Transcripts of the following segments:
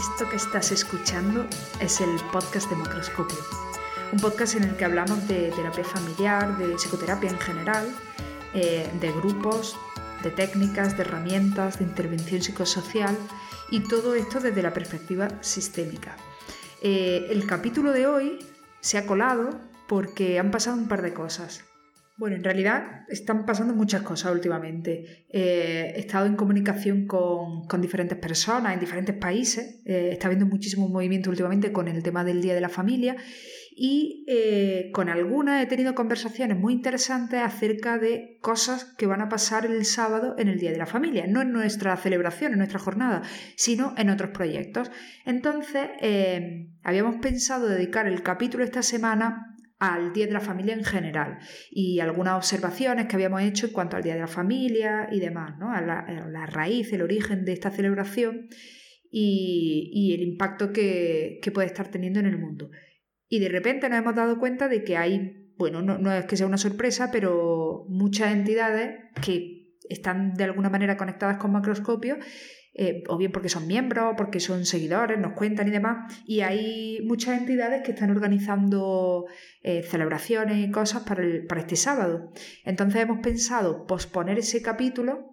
Esto que estás escuchando es el podcast de Macroscopio, un podcast en el que hablamos de terapia familiar, de psicoterapia en general, eh, de grupos, de técnicas, de herramientas, de intervención psicosocial y todo esto desde la perspectiva sistémica. Eh, el capítulo de hoy se ha colado porque han pasado un par de cosas. Bueno, en realidad están pasando muchas cosas últimamente. Eh, he estado en comunicación con, diferentes personas en diferentes países. Eh, está habiendo muchísimo movimiento últimamente con el tema del Día de la Familia y eh, con algunas he tenido conversaciones muy interesantes acerca de cosas que van a pasar el sábado en el Día de la Familia, no en nuestra celebración, en nuestra jornada, sino en otros proyectos. Entonces, habíamos pensado dedicar el capítulo esta semana al Día de la Familia en general y algunas observaciones que habíamos hecho en cuanto al Día de la Familia y demás, ¿no? a, la, raíz, el origen de esta celebración y, el impacto que, puede estar teniendo en el mundo. Y de repente nos hemos dado cuenta de que hay, bueno, no, no es que sea una sorpresa, pero muchas entidades que están de alguna manera conectadas con macroscopio eh, o bien porque son miembros, porque son seguidores, nos cuentan y demás. Y hay muchas entidades que están organizando eh, celebraciones y cosas para, para este sábado. Entonces hemos pensado posponer ese capítulo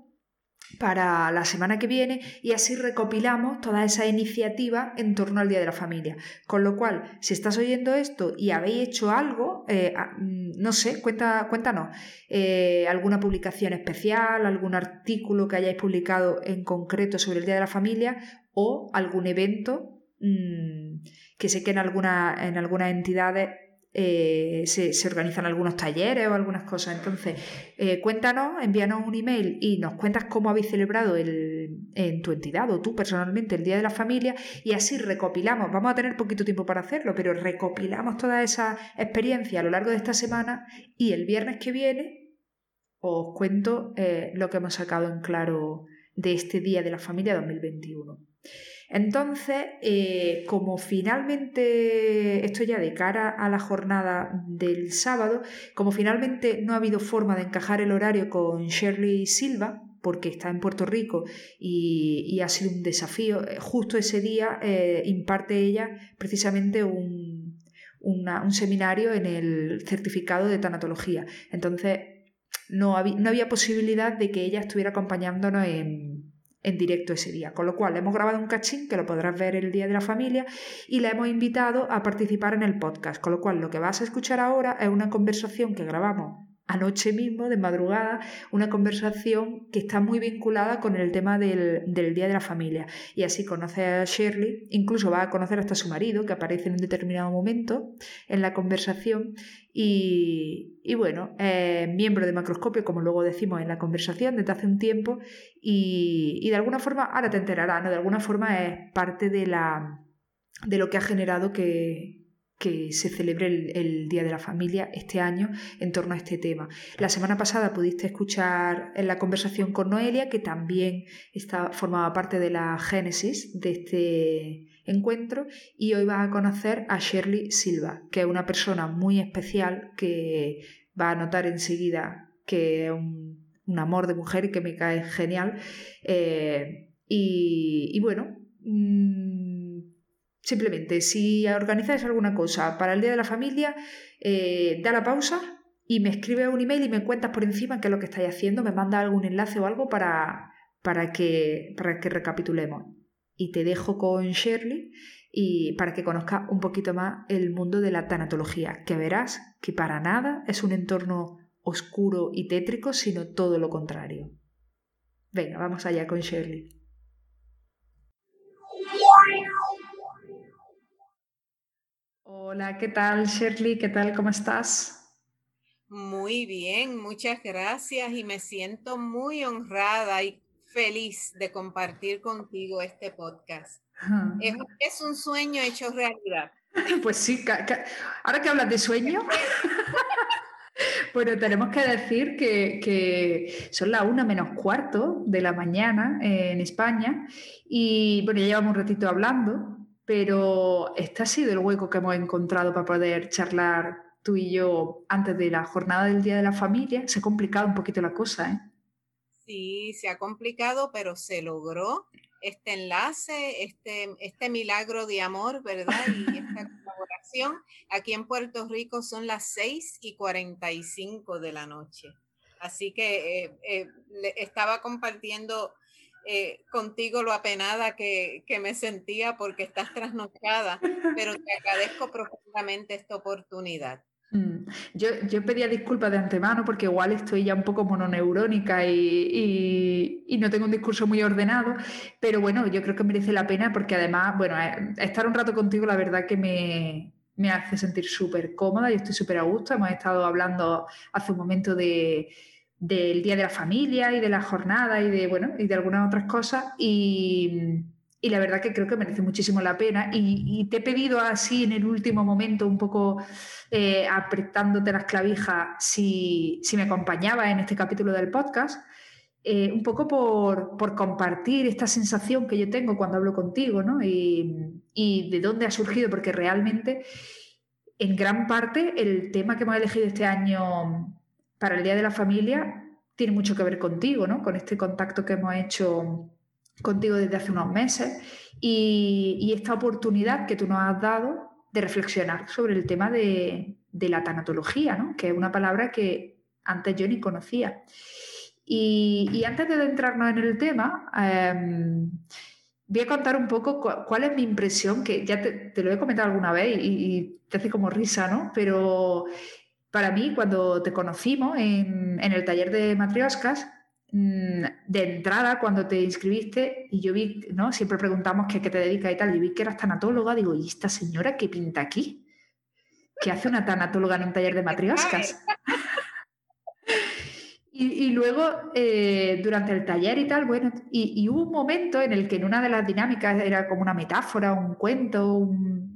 para la semana que viene y así recopilamos toda esa iniciativa en torno al Día de la Familia. Con lo cual, si estás oyendo esto y habéis hecho algo, eh, mm, no sé, cuenta, cuéntanos, eh, alguna publicación especial, algún artículo que hayáis publicado en concreto sobre el Día de la Familia o algún evento mm, que sé que en, alguna, en algunas entidades eh, se, organizan algunos talleres o algunas cosas. Entonces, eh, cuéntanos, envíanos un email y nos cuentas cómo habéis celebrado el, en tu entidad o tú personalmente el Día de la Familia y así recopilamos, vamos a tener poquito tiempo para hacerlo, pero recopilamos toda esa experiencia a lo largo de esta semana y el viernes que viene os cuento eh, lo que hemos sacado en claro de este Día de la Familia 2021. Entonces, eh, como finalmente, esto ya de cara a la jornada del sábado, como finalmente no ha habido forma de encajar el horario con Shirley Silva, porque está en Puerto Rico y, ha sido un desafío, eh, justo ese día eh, imparte ella precisamente un, un seminario en el certificado de tanatología. Entonces, no había posibilidad de que ella estuviera acompañándonos en, en directo ese día. Con lo cual, hemos grabado un cachín que lo podrás ver el día de la familia y la hemos invitado a participar en el podcast. Con lo cual, lo que vas a escuchar ahora es una conversación que grabamos anoche mismo, de madrugada, una conversación que está muy vinculada con el tema del, Día de la Familia. Y así conoce a Shirley, incluso va a conocer hasta su marido, que aparece en un determinado momento en la conversación. Y, bueno, es miembro de Macroscopio, como luego decimos en la conversación, desde hace un tiempo. Y, y de alguna forma, ahora te enterarás, ¿no? De alguna forma es parte de, la, de lo que ha generado que, que se celebre el, Día de la Familia este año en torno a este tema. La semana pasada pudiste escuchar en la conversación con Noelia, que también está, formaba parte de la génesis de este encuentro, y hoy vas a conocer a Shirley Silva, que es una persona muy especial que va a notar enseguida que es un, amor de mujer y que me cae genial. Eh, y, bueno, mm, Simplemente, si organizáis alguna cosa para el Día de la Familia, eh, da la pausa y me escribe un email y me cuentas por encima qué es lo que estáis haciendo, me manda algún enlace o algo para, para, que, para que recapitulemos. Y te dejo con Shirley y para que conozcas un poquito más el mundo de la tanatología, que verás que para nada es un entorno oscuro y tétrico, sino todo lo contrario. Venga, vamos allá con Shirley. Hola, ¿qué tal Shirley? ¿Qué tal? ¿Cómo estás? Muy bien, muchas gracias y me siento muy honrada y feliz de compartir contigo este podcast. Es, un sueño hecho realidad. Pues sí, ahora que hablas de sueño, bueno, tenemos que decir que, que, son las una menos cuarto de la mañana en España y bueno, ya llevamos un ratito hablando pero este ha sido el hueco que hemos encontrado para poder charlar tú y yo antes de la jornada del Día de la Familia. Se ha complicado un poquito la cosa, ¿eh? Sí, se ha complicado, pero se logró. este enlace, este, este milagro de amor, ¿verdad? Y esta colaboración. Aquí en Puerto Rico son las 6 y 45 de la noche. Así que eh, eh, estaba compartiendo eh, contigo lo apenada que, que, me sentía porque estás trasnochada, pero te agradezco profundamente esta oportunidad. Mm. Yo, yo, pedía disculpas de antemano porque igual estoy ya un poco mononeurónica y, y, no tengo un discurso muy ordenado, pero bueno, yo creo que merece la pena porque además, bueno, eh, estar un rato contigo la verdad que me, me hace sentir súper cómoda, y estoy súper a gusto, hemos estado hablando hace un momento de, del Día de la Familia y de la jornada y de, bueno, y de algunas otras cosas y y la verdad que creo que merece muchísimo la pena. Y, te he pedido así en el último momento, un poco eh, apretándote las clavijas, si, me acompañaba en este capítulo del podcast, eh, un poco por, compartir esta sensación que yo tengo cuando hablo contigo, ¿no? Y, y, de dónde ha surgido, porque realmente, en gran parte, el tema que hemos elegido este año para el Día de la Familia tiene mucho que ver contigo, ¿no? Con este contacto que hemos hecho contigo desde hace unos meses y, esta oportunidad que tú nos has dado de reflexionar sobre el tema de, la tanatología, ¿no? que es una palabra que antes yo ni conocía. Y, antes de adentrarnos en el tema, em, voy a contar un poco cuál es mi impresión, que ya te, lo he comentado alguna vez y, te hace como risa, ¿no? Pero para mí, cuando te conocimos en, en el taller de matrioscas, Mm, de entrada cuando te inscribiste y yo vi, ¿no? Siempre preguntamos qué, qué te dedicas y tal, y vi que eras tanatóloga, digo, ¿y esta señora qué pinta aquí? ¿Qué hace una tanatóloga en un taller de matrioscas? y, luego, eh, durante el taller y tal, bueno, y, hubo un momento en el que en una de las dinámicas era como una metáfora, un cuento,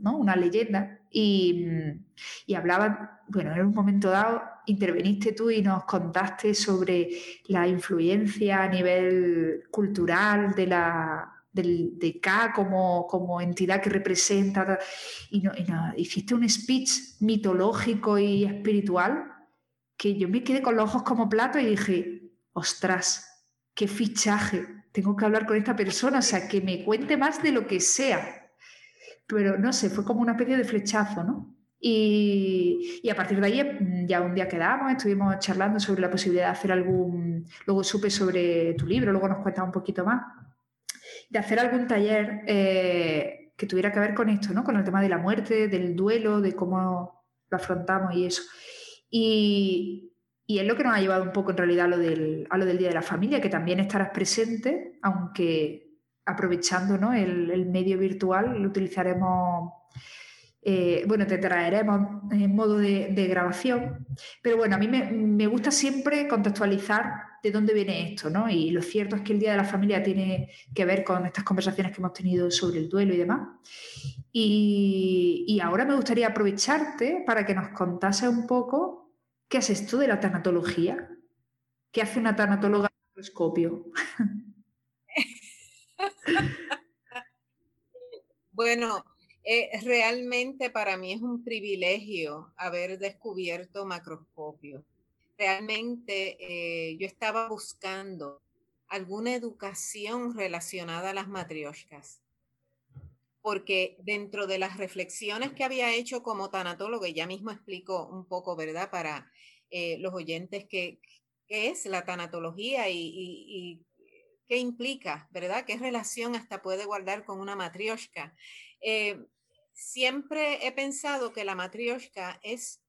¿no? una leyenda, y, y hablaban, bueno, en un momento dado interveniste tú y nos contaste sobre la influencia a nivel cultural de la de K como, como entidad que representa y, no, hiciste un speech mitológico y espiritual que yo me quedé con los ojos como plato y dije, ostras, qué fichaje, tengo que hablar con esta persona, o sea, que me cuente más de lo que sea. Pero no sé, fue como una especie de flechazo, ¿no? Y, a partir de ahí mm, ya un día quedamos, estuvimos charlando sobre la posibilidad de hacer algún, luego supe sobre tu libro, luego nos cuentas un poquito más, de hacer algún taller eh, que tuviera que ver con esto, ¿no? con el tema de la muerte, del duelo, de cómo lo afrontamos y eso. Y, y es lo que nos ha llevado un poco en realidad a lo, del, Día de la Familia, que también estarás presente, aunque aprovechando ¿no? el, el medio virtual lo utilizaremos eh, bueno, te traeremos en modo de, grabación, pero bueno, a mí me, gusta siempre contextualizar de dónde viene esto, ¿no? Y lo cierto es que el Día de la Familia tiene que ver con estas conversaciones que hemos tenido sobre el duelo y demás. Y, ahora me gustaría aprovecharte para que nos contase un poco qué es esto de la tanatología, qué hace una tanatóloga en microscopio. bueno, eh, realmente para mí es un privilegio haber descubierto macroscopio. Realmente eh, yo estaba buscando alguna educación relacionada a las matrioshkas, porque dentro de las reflexiones que había hecho como tanatólogo, y ya mismo explico un poco, ¿verdad?, para eh, los oyentes qué es la tanatología y, y, qué implica, ¿verdad?, qué relación hasta puede guardar con una matrioshka. Eh, siempre he pensado que la matrioshka es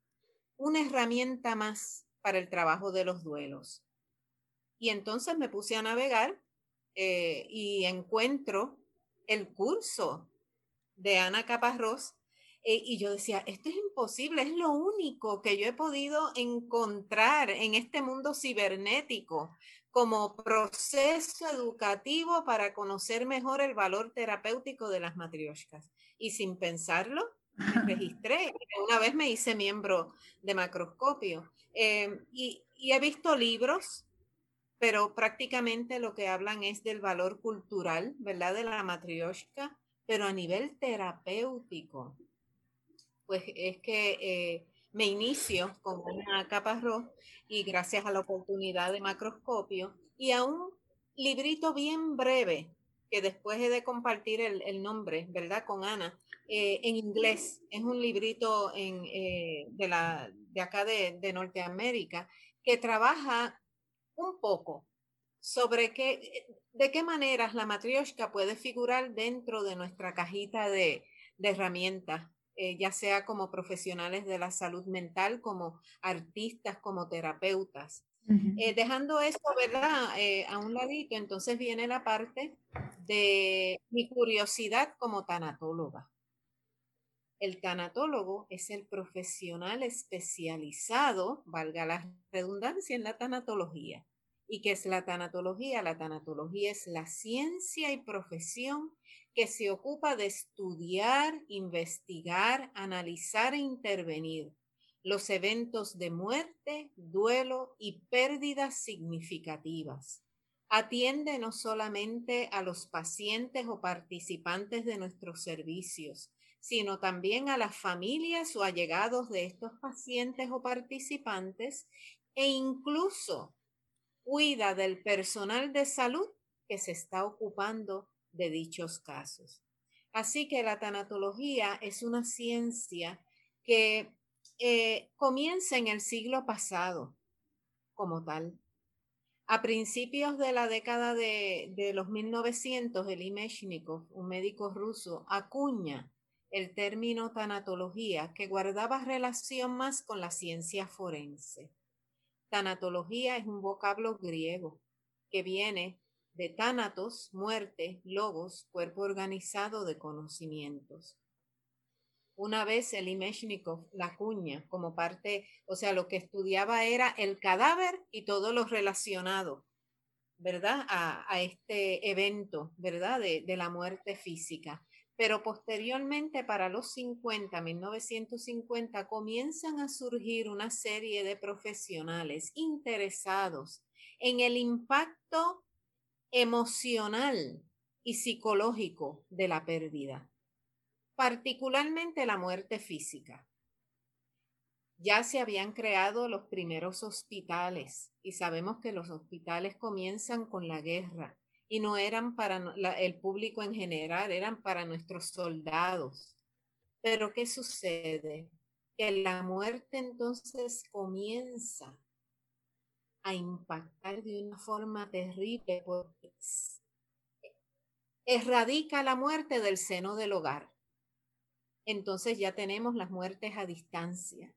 una herramienta más para el trabajo de los duelos. Y entonces me puse a navegar eh, y encuentro el curso de Ana Caparrós eh, y yo decía, esto es imposible, es lo único que yo he podido encontrar en este mundo cibernético como proceso educativo para conocer mejor el valor terapéutico de las matrioshkas. Y sin pensarlo, me registré. Una vez me hice miembro de macroscopio eh, y, he visto libros, pero prácticamente lo que hablan es del valor cultural, ¿verdad? De la matrioshka, pero a nivel terapéutico. Pues es que eh, me inicio con una capa y gracias a la oportunidad de macroscopio y a un librito bien breve que después he de compartir el, nombre, ¿verdad? Con Ana, eh, en inglés. Es un librito en, eh, de, la, de acá de, de Norteamérica que trabaja un poco sobre qué, de qué maneras la matrioshka puede figurar dentro de nuestra cajita de, de herramientas, eh, ya sea como profesionales de la salud mental, como artistas, como terapeutas. Eh, dejando esto, ¿verdad? Eh, a un ladito, entonces viene la parte de mi curiosidad como tanatóloga. El tanatólogo es el profesional especializado, valga la redundancia, en la tanatología. ¿Y qué es la tanatología? La tanatología es la ciencia y profesión que se ocupa de estudiar, investigar, analizar e intervenir los eventos de muerte, duelo y pérdidas significativas. Atiende no solamente a los pacientes o participantes de nuestros servicios, sino también a las familias o allegados de estos pacientes o participantes e incluso cuida del personal de salud que se está ocupando de dichos casos. Así que la tanatología es una ciencia que eh, comienza en el siglo pasado como tal. A principios de la década de, de los 1900, el Meshnikov, un médico ruso, acuña el término tanatología que guardaba relación más con la ciencia forense. Tanatología es un vocablo griego que viene de Thanatos, muerte, logos, cuerpo organizado de conocimientos. Una vez el Imeshnikov, la cuña, como parte, o sea, lo que estudiaba era el cadáver y todo lo relacionado, ¿verdad? A, este evento, ¿verdad? De, de la muerte física. Pero posteriormente, para los 50, 1950, comienzan a surgir una serie de profesionales interesados en el impacto emocional y psicológico de la pérdida, particularmente la muerte física. Ya se habían creado los primeros hospitales y sabemos que los hospitales comienzan con la guerra y no eran para el público en general, eran para nuestros soldados. Pero ¿qué sucede? Que la muerte entonces comienza a impactar de una forma terrible porque erradica la muerte del seno del hogar. Entonces ya tenemos las muertes a distancia.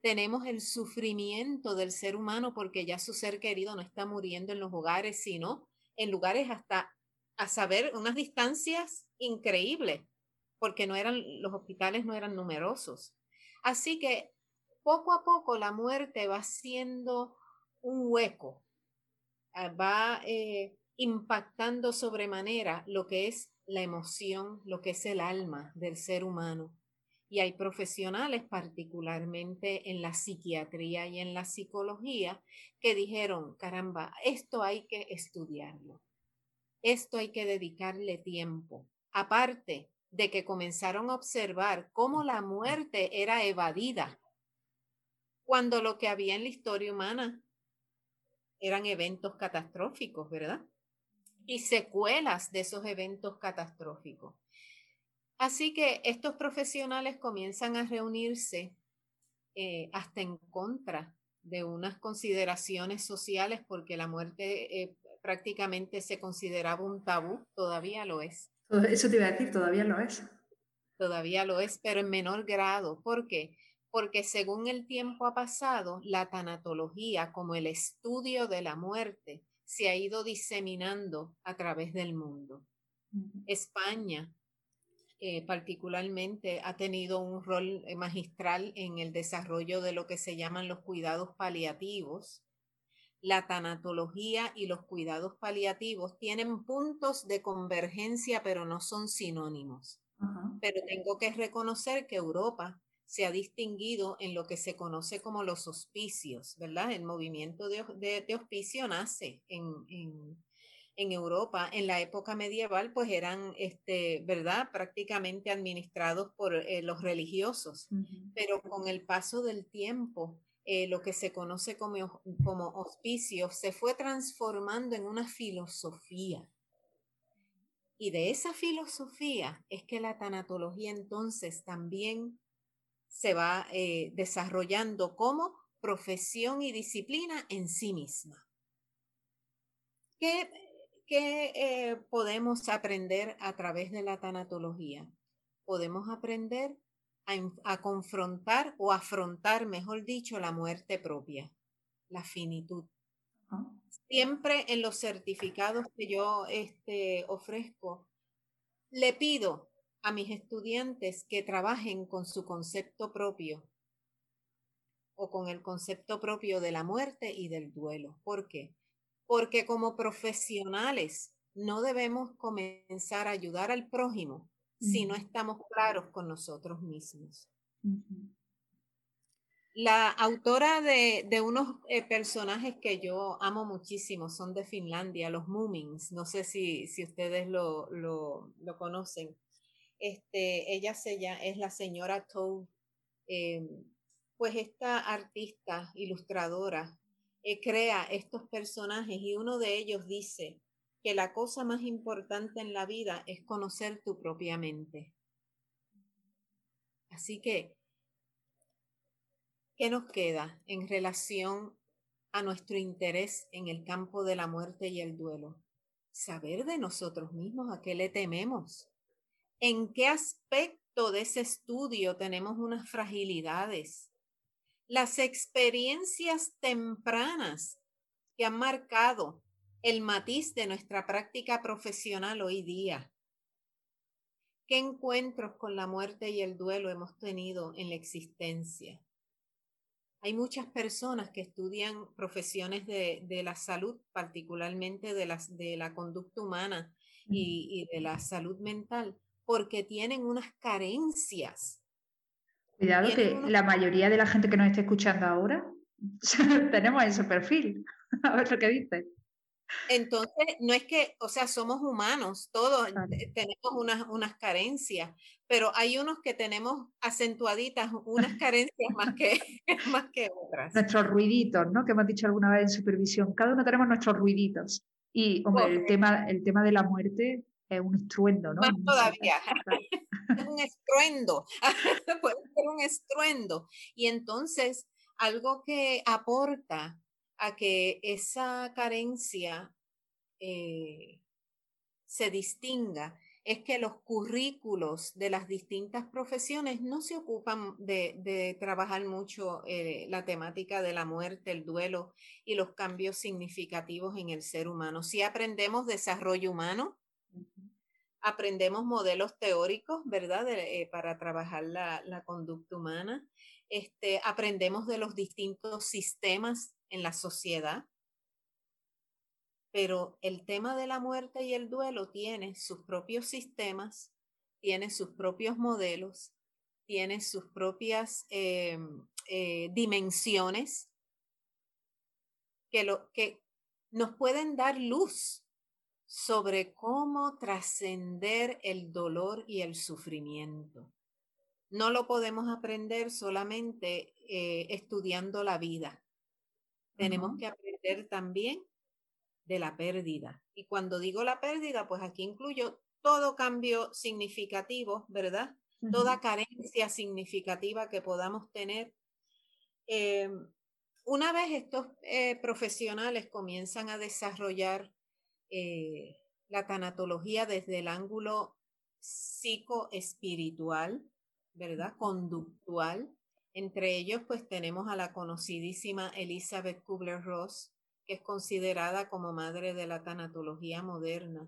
Tenemos el sufrimiento del ser humano porque ya su ser querido no está muriendo en los hogares, sino en lugares hasta a saber unas distancias increíbles, porque no eran los hospitales no eran numerosos. Así que poco a poco la muerte va siendo un hueco, ah, va eh, impactando sobremanera lo que es la emoción, lo que es el alma del ser humano. Y hay profesionales, particularmente en la psiquiatría y en la psicología, que dijeron, caramba, esto hay que estudiarlo, esto hay que dedicarle tiempo. Aparte de que comenzaron a observar cómo la muerte era evadida, cuando lo que había en la historia humana eran eventos catastróficos, ¿verdad? Y secuelas de esos eventos catastróficos. Así que estos profesionales comienzan a reunirse eh, hasta en contra de unas consideraciones sociales porque la muerte eh, prácticamente se consideraba un tabú, todavía lo es. Eso te iba a decir, todavía lo es. Todavía lo es, pero en menor grado. ¿Por qué? porque según el tiempo ha pasado, la tanatología como el estudio de la muerte se ha ido diseminando a través del mundo. España eh, particularmente ha tenido un rol eh, magistral en el desarrollo de lo que se llaman los cuidados paliativos. La tanatología y los cuidados paliativos tienen puntos de convergencia, pero no son sinónimos. Pero tengo que reconocer que Europa se ha distinguido en lo que se conoce como los hospicios, ¿verdad? El movimiento de, hospicio nace en, Europa. En la época medieval, pues eran, este, ¿verdad? Prácticamente administrados por eh, los religiosos. Pero con el paso del tiempo, eh, lo que se conoce como, como hospicio se fue transformando en una filosofía Y de esa filosofía es que la tanatología entonces también se va eh, desarrollando como profesión y disciplina en sí misma. ¿Qué, eh, podemos aprender a través de la tanatología? Podemos aprender a, confrontar o afrontar, mejor dicho, la muerte propia, la finitud. Siempre en los certificados que yo este, ofrezco, le pido a mis estudiantes que trabajen con su concepto propio o con el concepto propio de la muerte y del duelo. ¿Por qué? Porque como profesionales no debemos comenzar a ayudar al prójimo si no estamos claros con nosotros mismos. La autora de, unos eh, personajes que yo amo muchísimo son de Finlandia, los Moomins. No sé si, si ustedes lo, lo, conocen. Este, ella es la señora Toad. Em, pues esta artista, ilustradora, eh, crea estos personajes y uno de ellos dice, que la cosa más importante en la vida es conocer tu propia mente. Así que, ¿qué nos queda en relación a nuestro interés en el campo de la muerte y el duelo? Saber de nosotros mismos a qué le tememos. ¿En qué aspecto de ese estudio tenemos unas fragilidades? Las experiencias tempranas que han marcado el matiz de nuestra práctica profesional hoy día. ¿Qué encuentros con la muerte y el duelo hemos tenido en la existencia? Hay muchas personas que estudian profesiones de, la salud, particularmente de, la conducta humana y, de la salud mental, porque tienen unas carencias. Cuidado que la mayoría de la gente que nos está escuchando ahora tenemos ese perfil. A ver lo que dice. Entonces, no es que, o sea, somos humanos, todos tenemos unas, unas carencias, pero hay unos que tenemos acentuaditas unas carencias más que, más que otras. Nuestros ruiditos, ¿no? Que hemos dicho alguna vez en supervisión. Cada uno tenemos nuestros ruiditos. Y, hombre, el tema, el tema de la muerte es un estruendo, ¿no? Más todavía. es un estruendo. Puede ser un estruendo. Y entonces, algo que aporta a que esa carencia eh, se distinga es que los currículos de las distintas profesiones no se ocupan de, trabajar mucho eh, la temática de la muerte, el duelo y los cambios significativos en el ser humano. Si aprendemos desarrollo humano, aprendemos modelos teóricos, ¿verdad? Eh, para trabajar la, conducta humana. Este, aprendemos de los distintos sistemas en la sociedad. Pero el tema de la muerte y el duelo tiene sus propios sistemas, tiene sus propios modelos, tiene sus propias eh, eh, dimensiones que, lo, que nos pueden dar luz sobre cómo trascender el dolor y el sufrimiento. No lo podemos aprender solamente eh, estudiando la vida. Tenemos que aprender también de la pérdida. Y cuando digo la pérdida, pues aquí incluyo todo cambio significativo, ¿verdad? Toda carencia significativa que podamos tener. Eh, una vez estos eh, profesionales comienzan a desarrollar eh, la tanatología desde el ángulo psicoespiritual, ¿verdad? Conductual, entre ellos, pues tenemos a la conocidísima Elizabeth Kubler-Ross, que es considerada como madre de la tanatología moderna.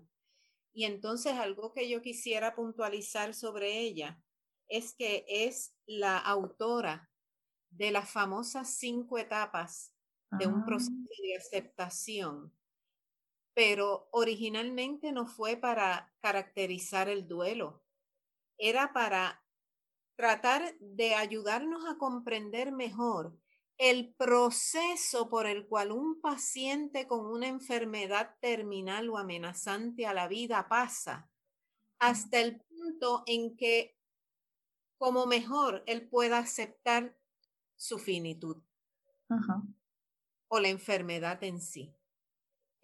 Y entonces algo que yo quisiera puntualizar sobre ella es que es la autora de las famosas cinco etapas de un proceso ah. de aceptación, pero originalmente no fue para caracterizar el duelo, era para tratar de ayudarnos a comprender mejor el proceso por el cual un paciente con una enfermedad terminal o amenazante a la vida pasa hasta el punto en que como mejor él pueda aceptar su finitud. O la enfermedad en sí.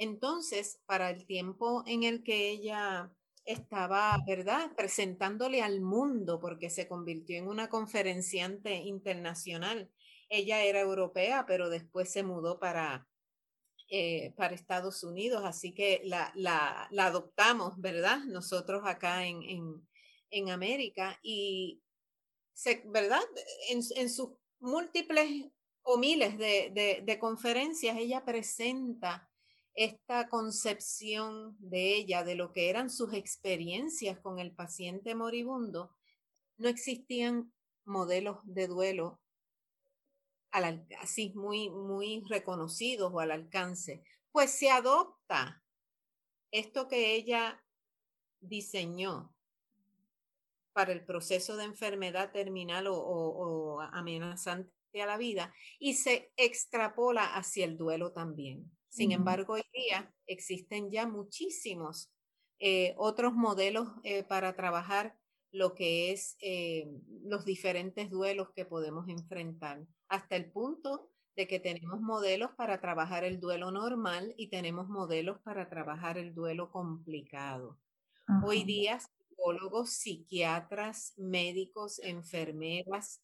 Entonces, para el tiempo en el que ella estaba, ¿verdad?, presentándole al mundo porque se convirtió en una conferenciante internacional. Ella era europea, pero después se mudó para, eh, para Estados Unidos, así que la, la, adoptamos, ¿verdad? Nosotros acá en, en, en América y, ¿verdad? En, en, sus múltiples o miles de, de conferencias, ella presenta esta concepción de ella, de lo que eran sus experiencias con el paciente moribundo, no existían modelos de duelo así muy, muy reconocidos o al alcance. Pues se adopta esto que ella diseñó para el proceso de enfermedad terminal o amenazante a la vida y se extrapola hacia el duelo también. Sin embargo, hoy día existen ya muchísimos eh, otros modelos eh, para trabajar lo que es eh, los diferentes duelos que podemos enfrentar, hasta el punto de que tenemos modelos para trabajar el duelo normal y tenemos modelos para trabajar el duelo complicado. Hoy día, psicólogos, psiquiatras, médicos, enfermeras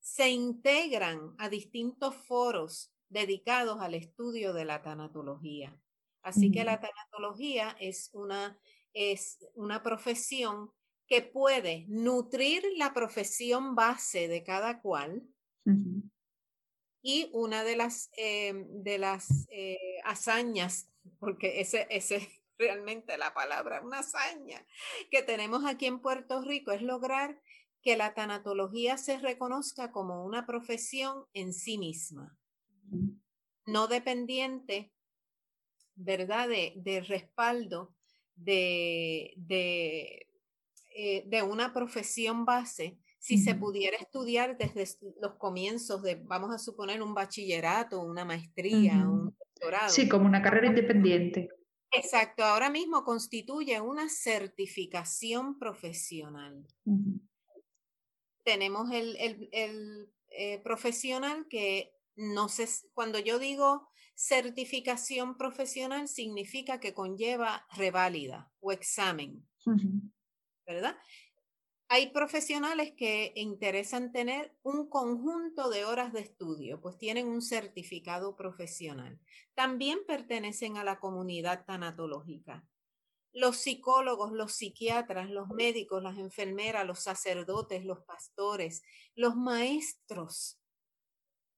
se integran a distintos foros dedicados al estudio de la tanatología. Así que la tanatología es una, es una profesión que puede nutrir la profesión base de cada cual. Y una de las, eh, de las eh, hazañas, porque ese, ese es realmente la palabra, una hazaña que tenemos aquí en Puerto Rico, es lograr que la tanatología se reconozca como una profesión en sí misma no dependiente, ¿verdad? De, respaldo de, de, eh, de, una profesión base, si se pudiera estudiar desde los comienzos de, vamos a suponer, un bachillerato, una maestría, un doctorado. Sí, como una carrera independiente. Exacto, ahora mismo constituye una certificación profesional. Tenemos el, el, eh, profesional que no sé, cuando yo digo certificación profesional significa que conlleva reválida o examen, ¿verdad? Hay profesionales que interesan tener un conjunto de horas de estudio, pues tienen un certificado profesional. También pertenecen a la comunidad tanatológica. Los psicólogos, los psiquiatras, los médicos, las enfermeras, los sacerdotes, los pastores, los maestros,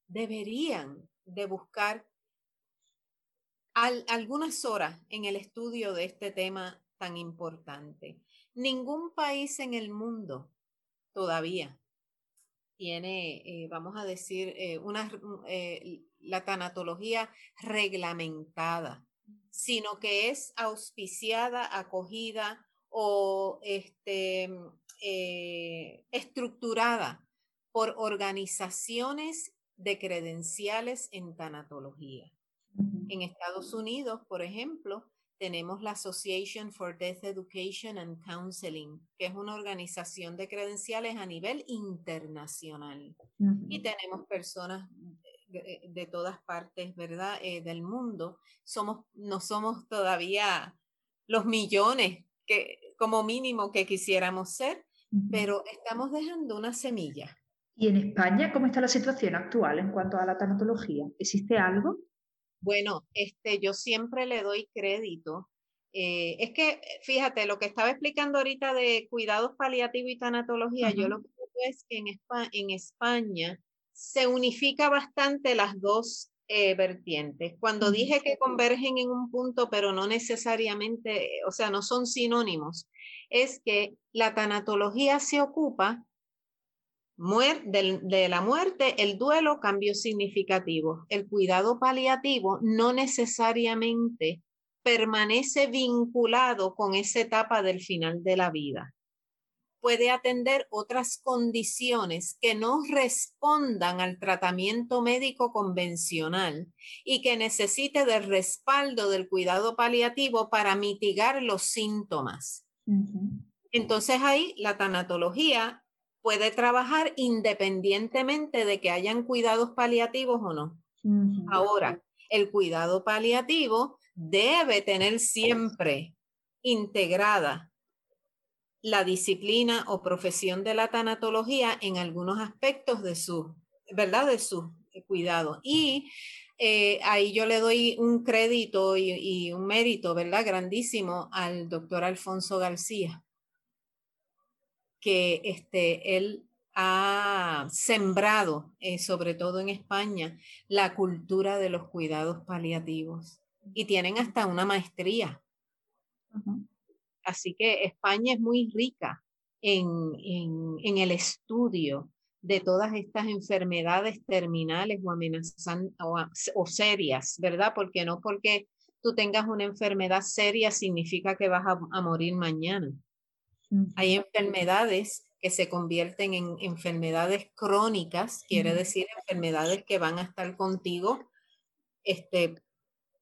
deberían de buscar algunas horas en el estudio de este tema tan importante. Ningún país en el mundo todavía tiene, eh, vamos a decir, eh, una, eh, la tanatología reglamentada, sino que es auspiciada, acogida o este, estructurada por organizaciones de credenciales en tanatología. En Estados Unidos, por ejemplo, tenemos la Association for Death Education and Counseling, que es una organización de credenciales a nivel internacional. Y tenemos personas de, todas partes, ¿verdad?, eh, del mundo. Somos, no somos todavía los millones que, como mínimo, que quisiéramos ser, pero estamos dejando una semilla. ¿Y en España cómo está la situación actual en cuanto a la tanatología? ¿Existe algo? Bueno, este, yo siempre le doy crédito. Eh, es que, fíjate, lo que estaba explicando ahorita de cuidados paliativos y tanatología, yo lo que veo es que en, en España se unifica bastante las dos eh, vertientes. Cuando dije que convergen en un punto, pero no necesariamente, o sea, no son sinónimos, es que la tanatología se ocupa de la muerte, el duelo, cambio significativo. El cuidado paliativo no necesariamente permanece vinculado con esa etapa del final de la vida. Puede atender otras condiciones que no respondan al tratamiento médico convencional y que necesite del respaldo del cuidado paliativo para mitigar los síntomas. Entonces ahí la tanatología puede trabajar independientemente de que hayan cuidados paliativos o no. Ahora, el cuidado paliativo debe tener siempre integrada la disciplina o profesión de la tanatología en algunos aspectos de su, ¿verdad? De su cuidado. Y eh, ahí yo le doy un crédito y, un mérito, ¿verdad? Grandísimo al doctor Alfonso García, que este, él ha sembrado, eh, sobre todo en España, la cultura de los cuidados paliativos y tienen hasta una maestría. Así que España es muy rica en, en, el estudio de todas estas enfermedades terminales o amenazantes o, serias, ¿verdad? Porque no porque tú tengas una enfermedad seria significa que vas a, morir mañana. Hay enfermedades que se convierten en enfermedades crónicas, quiere decir enfermedades que van a estar contigo, este,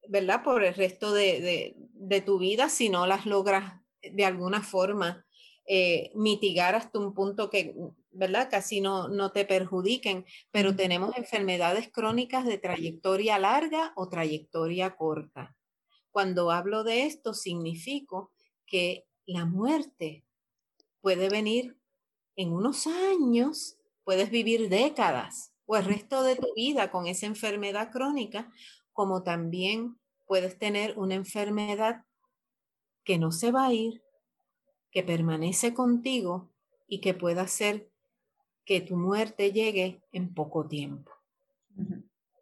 ¿verdad? Por el resto de, de tu vida si no las logras de alguna forma eh, mitigar hasta un punto que, ¿verdad? Casi no, no te perjudiquen, pero tenemos enfermedades crónicas de trayectoria larga o trayectoria corta. Cuando hablo de esto, significo que la muerte puede venir en unos años, puedes vivir décadas o el resto de tu vida con esa enfermedad crónica, como también puedes tener una enfermedad que no se va a ir, que permanece contigo y que pueda hacer que tu muerte llegue en poco tiempo.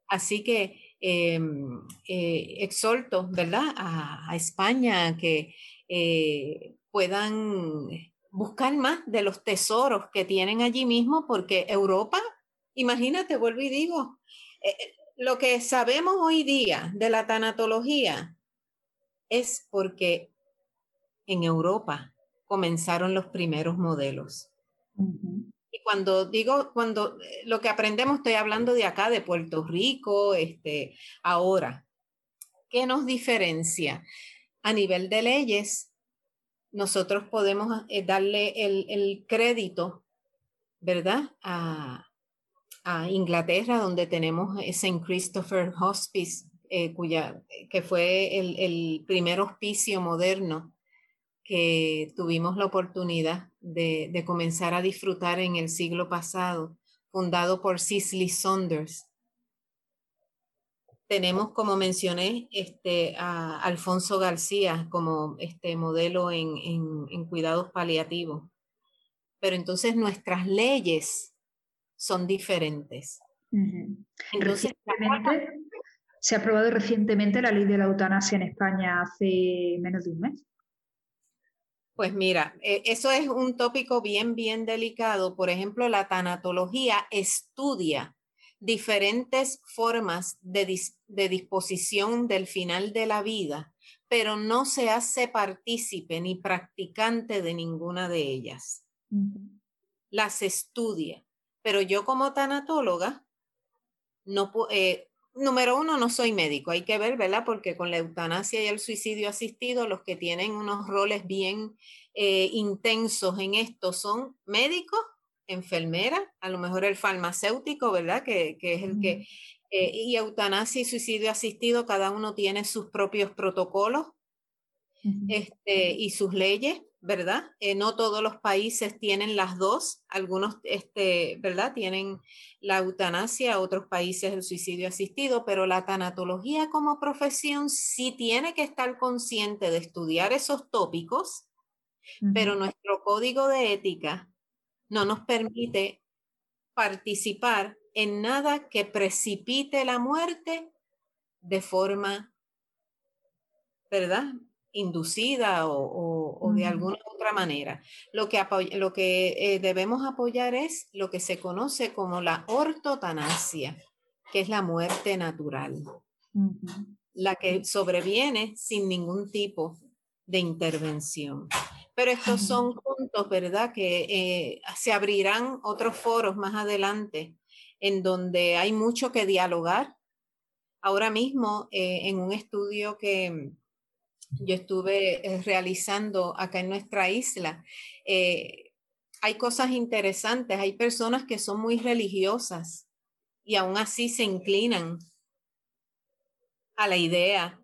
Así que em, eh, exhorto, ¿verdad?, a, España que eh, puedan buscar más de los tesoros que tienen allí mismo, porque Europa, imagínate, vuelvo y digo, eh, lo que sabemos hoy día de la tanatología es porque en Europa comenzaron los primeros modelos. Y cuando digo, cuando eh, lo que aprendemos, estoy hablando de acá, de Puerto Rico, este, ahora, ¿qué nos diferencia? A nivel de leyes, nosotros podemos eh, darle el, crédito, ¿verdad? A, Inglaterra, donde tenemos St. Christopher Hospice, eh, cuya, que fue el, el primer hospicio moderno que tuvimos la oportunidad de, comenzar a disfrutar en el siglo pasado, fundado por Cicely Saunders. Tenemos, como mencioné, este, a Alfonso García como este modelo en, cuidados paliativos. Pero entonces nuestras leyes son diferentes. se ha aprobado recientemente la ley de la eutanasia en España hace menos de un mes. Pues mira, eh, eso es un tópico bien, bien delicado. Por ejemplo, la tanatología estudia diferentes formas de, disposición del final de la vida, pero no se hace partícipe ni practicante de ninguna de ellas. Las estudia. Pero yo como tanatóloga, no, eh, número uno, no soy médico, hay que ver, ¿verdad? Porque con la eutanasia y el suicidio asistido, los que tienen unos roles bien eh, intensos en esto son médicos, enfermeras, a lo mejor el farmacéutico, ¿verdad? Que, es el que... Eh, y eutanasia y suicidio asistido, cada uno tiene sus propios protocolos este, y sus leyes. ¿verdad? Eh, no todos los países tienen las dos, algunos, este, ¿verdad? Tienen la eutanasia, otros países el suicidio asistido, pero la tanatología como profesión sí tiene que estar consciente de estudiar esos tópicos, pero nuestro código de ética no nos permite participar en nada que precipite la muerte de forma, ¿verdad? inducida o, de alguna otra manera. Lo que, lo que eh, debemos apoyar es lo que se conoce como la ortotanasia, que es la muerte natural, la que sobreviene sin ningún tipo de intervención. Pero estos son puntos, ¿verdad? Que eh, se abrirán otros foros más adelante en donde hay mucho que dialogar. Ahora mismo, eh, en un estudio que, yo estuve eh, realizando acá en nuestra isla. Eh, hay cosas interesantes, hay personas que son muy religiosas y aún así se inclinan a la idea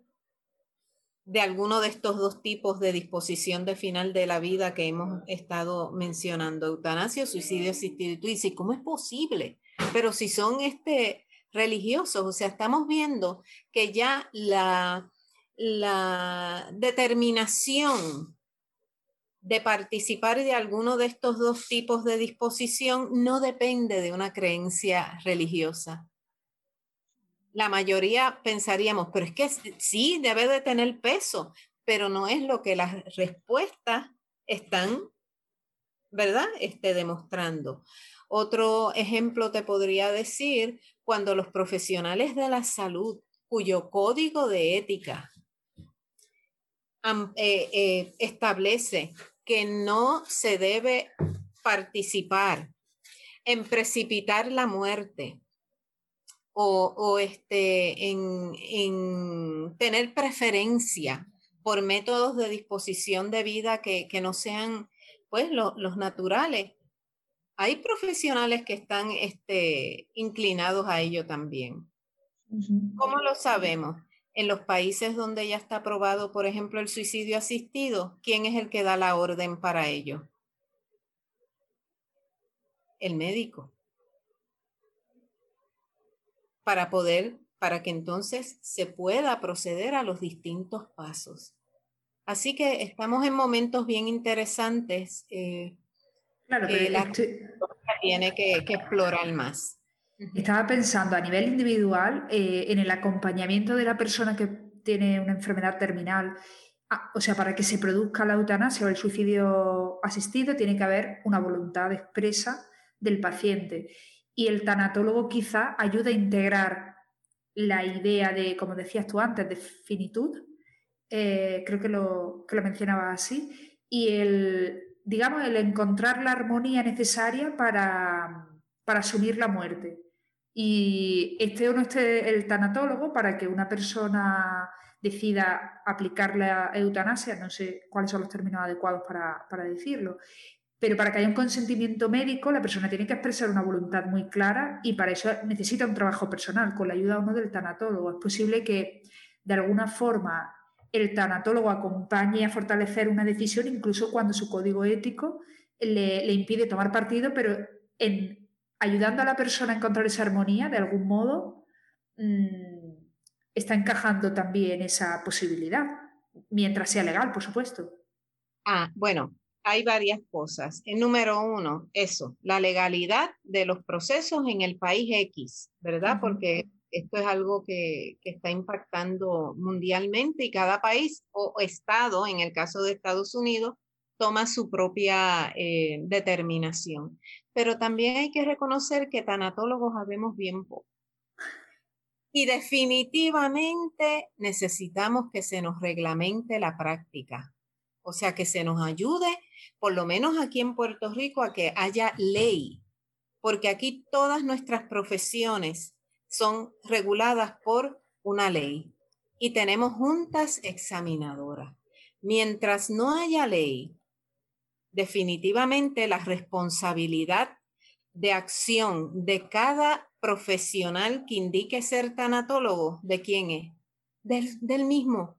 de alguno de estos dos tipos de disposición de final de la vida que hemos estado mencionando, eutanasia, suicidio asistido. Y tú dices, ¿cómo es posible? Pero si son este, religiosos, o sea, estamos viendo que ya la, la determinación de participar de alguno de estos dos tipos de disposición no depende de una creencia religiosa. La mayoría pensaríamos, pero es que sí, debe de tener peso, pero no es lo que las respuestas están, ¿verdad? Este, demostrando. Otro ejemplo te podría decir cuando los profesionales de la salud, cuyo código de ética eh, eh, establece que no se debe participar en precipitar la muerte o, este, en, tener preferencia por métodos de disposición de vida que, no sean pues los naturales. Hay profesionales que están este, inclinados a ello también. ¿Cómo lo sabemos? en los países donde ya está aprobado, por ejemplo, el suicidio asistido, ¿quién es el que da la orden para ello? El médico. Para poder, para que entonces se pueda proceder a los distintos pasos. Así que estamos en momentos bien interesantes. Eh, claro, que la este tiene que explorar más. Estaba pensando a nivel individual eh, en el acompañamiento de la persona que tiene una enfermedad terminal. Ah, o sea, para que se produzca la eutanasia o el suicidio asistido tiene que haber una voluntad expresa del paciente. Y el tanatólogo quizá ayuda a integrar la idea de, como decías tú antes, de finitud, eh, creo que lo, que lo mencionaba así, y el, digamos, el encontrar la armonía necesaria para, para asumir la muerte. Y este o no esté el tanatólogo para que una persona decida aplicar la eutanasia, no sé cuáles son los términos adecuados para, para decirlo, pero para que haya un consentimiento médico, la persona tiene que expresar una voluntad muy clara y para eso necesita un trabajo personal con la ayuda o no del tanatólogo. Es posible que de alguna forma el tanatólogo acompañe a fortalecer una decisión incluso cuando su código ético le, impide tomar partido, pero ayudando a la persona a encontrar esa armonía de algún modo, mm, está encajando también esa posibilidad, mientras sea legal, por supuesto. Ah, bueno, hay varias cosas. El número uno, eso, la legalidad de los procesos en el país X, ¿verdad? Porque esto es algo que, está impactando mundialmente y cada país o estado, en el caso de Estados Unidos, toma su propia eh, determinación pero también hay que reconocer que tanatólogos habemos bien poco. Y definitivamente necesitamos que se nos reglamente la práctica, o sea, que se nos ayude, por lo menos aquí en Puerto Rico, a que haya ley, porque aquí todas nuestras profesiones son reguladas por una ley y tenemos juntas examinadoras. Mientras no haya ley, definitivamente la responsabilidad de acción de cada profesional que indique ser tanatólogo, ¿de quién es? Del, mismo.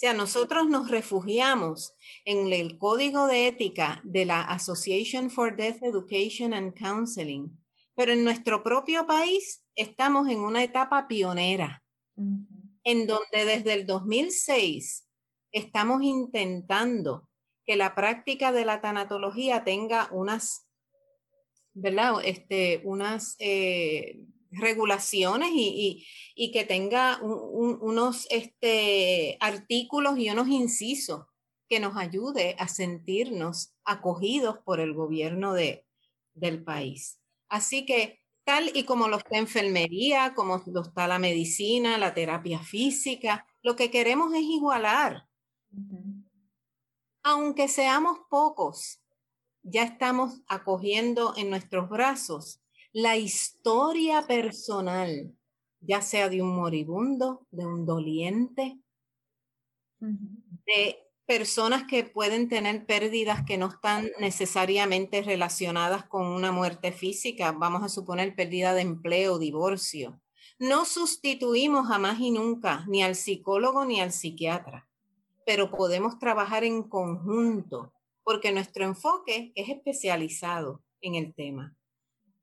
O sea, nosotros nos refugiamos en el código de ética de la Association for Death Education and Counseling, pero en nuestro propio país estamos en una etapa pionera, en donde desde el 2006 estamos intentando que la práctica de la tanatología tenga unas, ¿verdad? Este, unas eh, regulaciones y, que tenga unos este, artículos y unos incisos que nos ayude a sentirnos acogidos por el gobierno de, del país. Así que tal y como lo está enfermería, como lo está la medicina, la terapia física, lo que queremos es igualar aunque seamos pocos, ya estamos acogiendo en nuestros brazos la historia personal, ya sea de un moribundo, de un doliente, de personas que pueden tener pérdidas que no están necesariamente relacionadas con una muerte física, vamos a suponer pérdida de empleo, divorcio, No sustituimos jamás y nunca ni al psicólogo ni al psiquiatra, pero podemos trabajar en conjunto porque nuestro enfoque es especializado en el tema.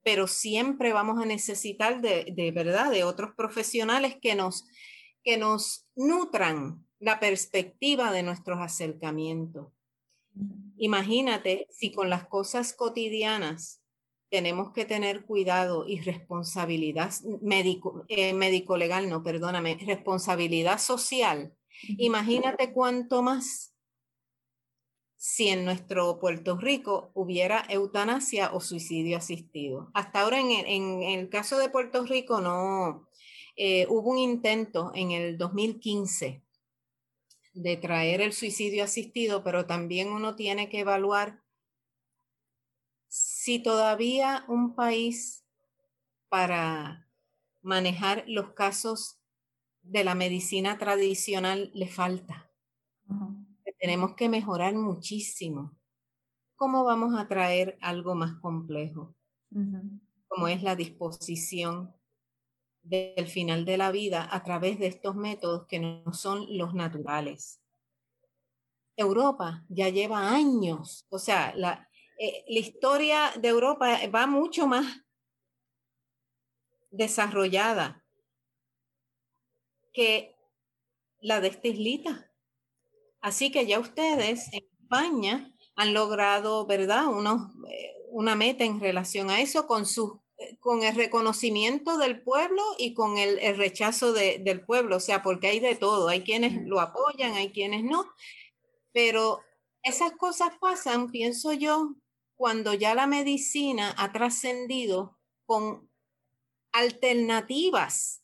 Pero siempre vamos a necesitar de, de verdad de otros profesionales que nos, que nos nutran la perspectiva de nuestros acercamientos. Imagínate si con las cosas cotidianas tenemos que tener cuidado y responsabilidad médico, eh, médico legal, no, perdóname, responsabilidad social. Imagínate cuánto más si en nuestro Puerto Rico hubiera eutanasia o suicidio asistido. Hasta ahora en, el caso de Puerto Rico no eh, hubo un intento en el 2015 de traer el suicidio asistido, pero también uno tiene que evaluar si todavía un país para manejar los casos de la medicina tradicional le falta. Tenemos que mejorar muchísimo. ¿Cómo vamos a traer algo más complejo? Como es la disposición del final de la vida a través de estos métodos que no son los naturales. Europa ya lleva años, o sea, la, eh, la historia de Europa va mucho más desarrollada que la de esta islita. Así que ya ustedes en España han logrado, ¿verdad?, Unos, eh, una meta en relación a eso con, su, eh, con el reconocimiento del pueblo y con el, el rechazo de, del pueblo, o sea, porque hay de todo, hay quienes lo apoyan, hay quienes no, pero esas cosas pasan, pienso yo, cuando ya la medicina ha trascendido con alternativas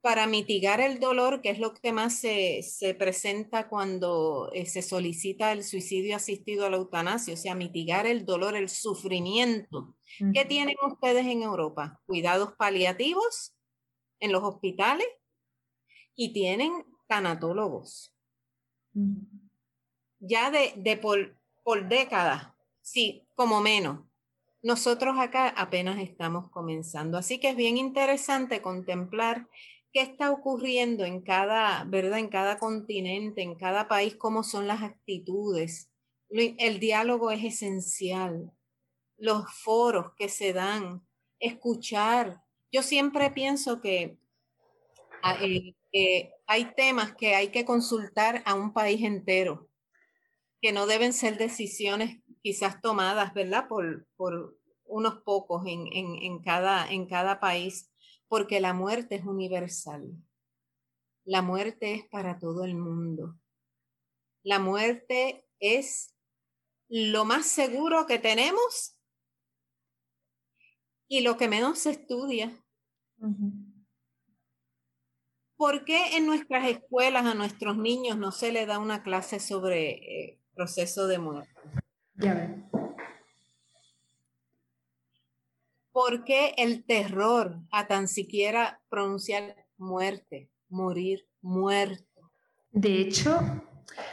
para mitigar el dolor, que es lo que más se, presenta cuando eh, se solicita el suicidio asistido a la eutanasia, o sea, mitigar el dolor, el sufrimiento. ¿Qué tienen ustedes en Europa? Cuidados paliativos en los hospitales y tienen tanatólogos. Ya de, de por, por décadas Sí, como menos. Nosotros acá apenas estamos comenzando, así que es bien interesante contemplar qué está ocurriendo en cada, ¿verdad? En cada continente, en cada país, cómo son las actitudes. El diálogo es esencial. Los foros que se dan, escuchar. Yo siempre pienso que, ah, eh, que hay temas que hay que consultar a un país entero, que no deben ser decisiones quizás tomadas, ¿verdad? Por, por unos pocos en, en, en, cada, en cada país, porque la muerte es universal. La muerte es para todo el mundo. La muerte es lo más seguro que tenemos y lo que menos se estudia. ¿Por qué en nuestras escuelas a nuestros niños no se le da una clase sobre eh, proceso de muerte? Ya ¿Por qué el terror a tan siquiera pronunciar muerte, morir, muerto? De hecho,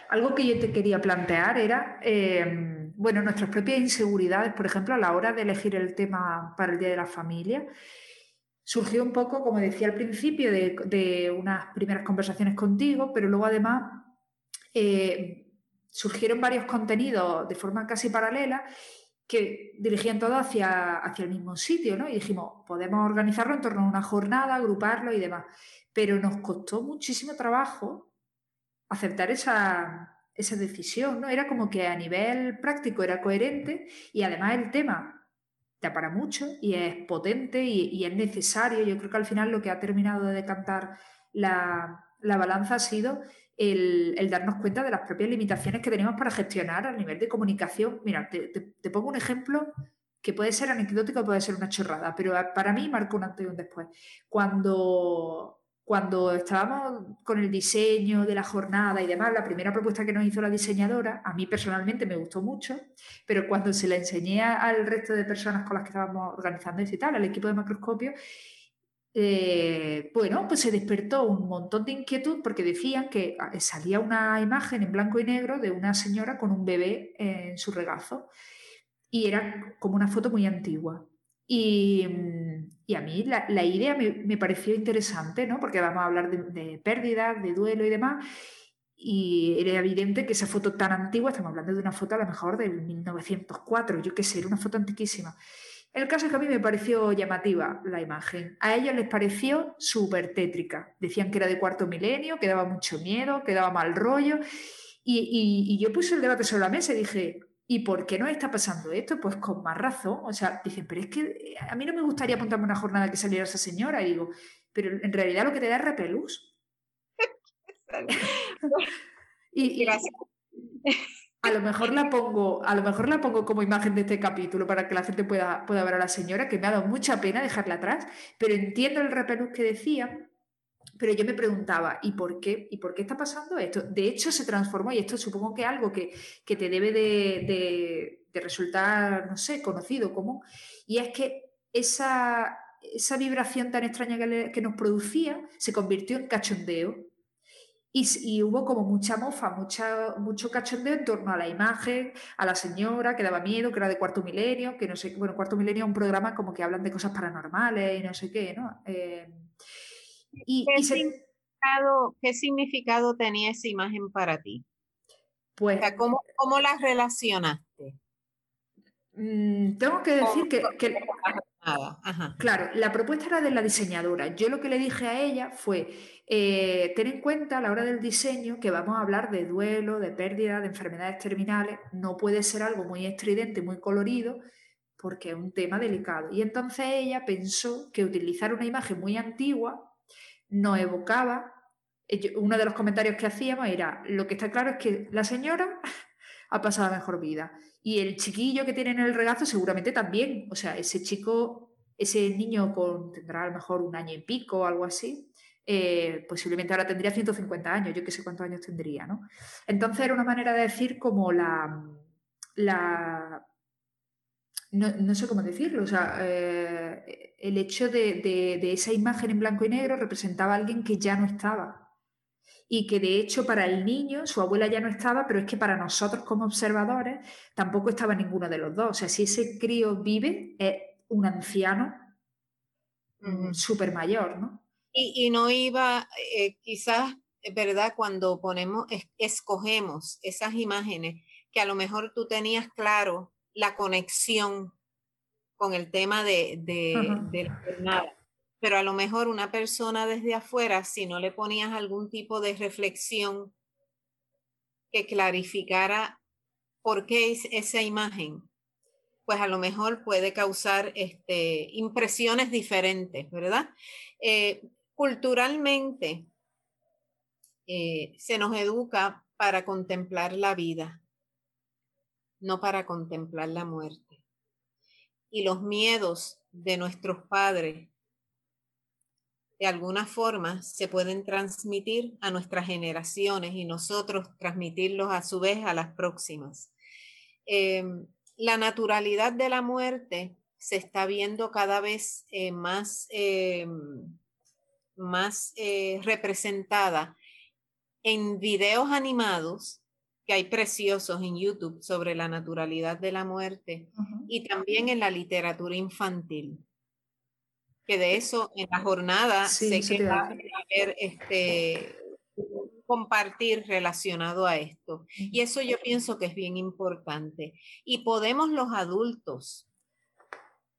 algo que yo te quería plantear era, em, bueno, nuestras propias inseguridades, por ejemplo, a la hora de elegir el tema para el Día de la Familia, surgió un poco, como decía al principio, de, unas primeras conversaciones contigo, pero luego además eh, surgieron varios contenidos de forma casi paralela que dirigían todo hacia, hacia el mismo sitio, ¿no? Y dijimos, podemos organizarlo en torno a una jornada, agruparlo y demás. Pero nos costó muchísimo trabajo aceptar esa, esa decisión, ¿no? Era como que a nivel práctico era coherente y además el tema da para mucho y es potente y, es necesario. Yo creo que al final lo que ha terminado de decantar la, la balanza ha sido el, darnos cuenta de las propias limitaciones que tenemos para gestionar a nivel de comunicación. Mira, te, pongo un ejemplo que puede ser anecdótico, puede ser una chorrada, pero para mí marcó un antes y un después. Cuando, cuando estábamos con el diseño de la jornada y demás, la primera propuesta que nos hizo la diseñadora, a mí personalmente me gustó mucho, pero cuando se la enseñé al resto de personas con las que estábamos organizando y tal, al equipo de macroscopio, eh, bueno, pues se despertó un montón de inquietud porque decían que ah, salía una imagen en blanco y negro de una señora con un bebé en su regazo y era como una foto muy antigua. Y, a mí la, idea me, pareció interesante, ¿no? Porque vamos a hablar de, de pérdidas, de duelo y demás. Y era evidente que esa foto tan antigua, estamos hablando de una foto a lo mejor del 1904, yo qué sé, era una foto antiquísima. El caso es que a mí me pareció llamativa la imagen. A ellos les pareció súper tétrica. Decían que era de cuarto milenio, que daba mucho miedo, que daba mal rollo. Y, yo puse el debate sobre la mesa y dije, ¿y por qué no está pasando esto? Pues con más razón. O sea, dicen, pero es que a mí no me gustaría apuntarme una jornada que saliera esa señora. Y digo, pero en realidad lo que te da es repelús. y, Gracias. A lo mejor la pongo, a lo mejor la pongo como imagen de este capítulo para que la gente pueda, pueda ver a la señora, que me ha dado mucha pena dejarla atrás, pero entiendo el repelús que decía, pero yo me preguntaba, ¿y por qué? ¿Y por qué está pasando esto? De hecho, se transformó, y esto supongo que es algo que, te debe de, resultar, no sé, conocido, común, y es que esa, esa vibración tan extraña que, que nos producía se convirtió en cachondeo y, hubo como mucha mofa, mucha, mucho cachondeo en torno a la imagen, a la señora que daba miedo, que era de cuarto milenio, que no sé, bueno, cuarto milenio es un programa como que hablan de cosas paranormales y no sé qué, ¿no? Eh, y, ¿Qué, significado, ¿Qué, significado, tenía esa imagen para ti? Pues, ¿cómo, ¿cómo la relacionaste? Mm, tengo que decir que, claro, la propuesta era de la diseñadora. Yo lo que le dije a ella fue, eh, ten en cuenta a la hora del diseño que vamos a hablar de duelo, de pérdida, de enfermedades terminales. No puede ser algo muy estridente, muy colorido, porque es un tema delicado. Y entonces ella pensó que utilizar una imagen muy antigua nos evocaba, uno de los comentarios que hacíamos era, lo que está claro es que la señora ha pasado la mejor vida y el chiquillo que tiene en el regazo seguramente también. O sea, ese chico, ese niño con, tendrá a lo mejor un año y pico o algo así. Eh, posiblemente ahora tendría 150 años, yo qué sé cuántos años tendría, ¿no? Entonces era una manera de decir como la, la no, sé cómo decirlo, o sea, eh, el hecho de, de, esa imagen en blanco y negro representaba a alguien que ya no estaba, y que de hecho para el niño su abuela ya no estaba, pero es que para nosotros como observadores tampoco estaba ninguno de los dos. O sea, si ese crío vive, es un anciano súper mayor, ¿no? Y, no iba, eh, quizás, ¿verdad? Cuando ponemos, escogemos esas imágenes, que a lo mejor tú tenías claro la conexión con el tema de, de, de la jornada pero a lo mejor una persona desde afuera, si no le ponías algún tipo de reflexión que clarificara por qué es esa imagen, pues a lo mejor puede causar este, impresiones diferentes, ¿verdad? Eh, culturalmente eh, se nos educa para contemplar la vida, no para contemplar la muerte. Y los miedos de nuestros padres de alguna forma se pueden transmitir a nuestras generaciones y nosotros transmitirlos a su vez a las próximas. Em, la naturalidad de la muerte se está viendo cada vez eh, más, em, más eh, representada en videos animados que hay preciosos en YouTube sobre la naturalidad de la muerte y también en la literatura infantil que de eso en la jornada sé que va a haber este, compartir relacionado a esto. Y eso yo pienso que es bien importante. Y podemos los adultos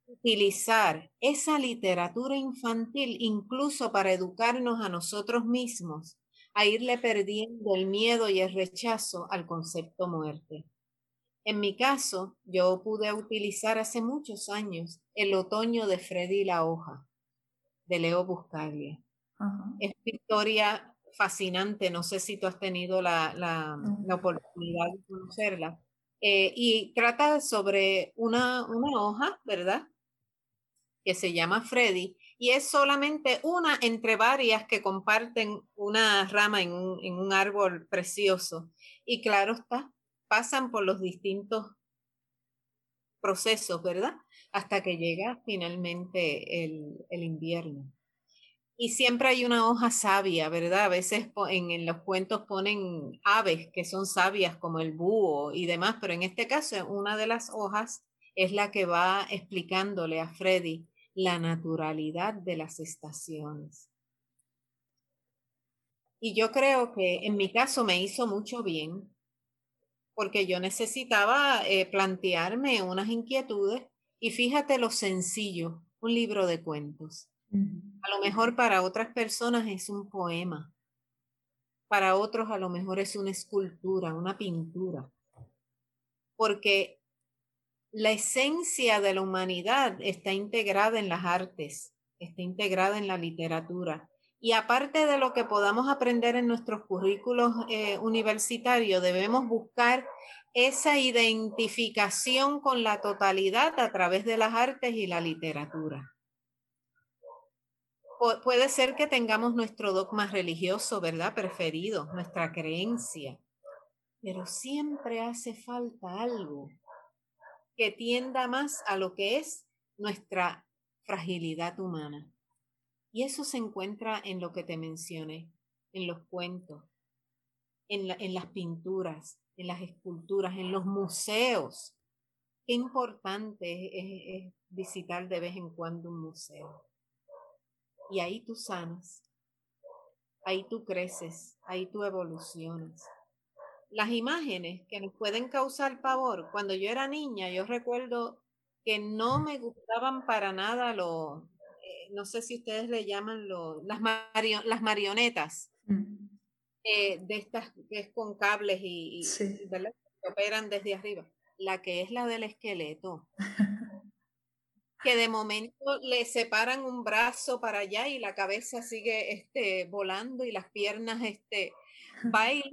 utilizar esa literatura infantil incluso para educarnos a nosotros mismos, a irle perdiendo el miedo y el rechazo al concepto muerte. En mi caso, yo pude utilizar hace muchos años El otoño de Freddy la hoja, de Leo Buscaglia. Es una historia fascinante, no sé si tú has tenido la, oportunidad de conocerla. Eh, y trata sobre una, una hoja, ¿verdad? Que se llama Freddy y es solamente una entre varias que comparten una rama en un, en un árbol precioso. Y claro está, pasan por los distintos procesos, ¿verdad? Hasta que llega finalmente el, invierno. Y siempre hay una hoja sabia, ¿verdad? A veces en, en, los cuentos ponen aves que son sabias como el búho y demás, pero en este caso una de las hojas es la que va explicándole a Freddy la naturalidad de las estaciones. Y yo creo que en mi caso me hizo mucho bien, porque yo necesitaba eh, plantearme unas inquietudes y fíjate lo sencillo, un libro de cuentos. A lo mejor para otras personas es un poema, para otros a lo mejor es una escultura, una pintura, porque la esencia de la humanidad está integrada en las artes, está integrada en la literatura. Y aparte de lo que podamos aprender en nuestros currículos eh, universitarios, debemos buscar esa identificación con la totalidad a través de las artes y la literatura. puede ser que tengamos nuestro dogma religioso, ¿verdad? Preferido, nuestra creencia, pero siempre hace falta algo que tienda más a lo que es nuestra fragilidad humana. Y eso se encuentra en lo que te mencioné, en los cuentos, en, las pinturas, en las esculturas, en los museos. Qué importante es, visitar de vez en cuando un museo. Y ahí tú sanas, ahí tú creces, ahí tú evolucionas las imágenes que nos pueden causar pavor. Cuando yo era niña, yo recuerdo que no me gustaban para nada los, no sé si ustedes le llaman los, las, las marionetas, mm. eh, de estas que es con cables y, que operan desde arriba. La que es la del esqueleto. que de momento le separan un brazo para allá y la cabeza sigue este, volando y las piernas este, bailan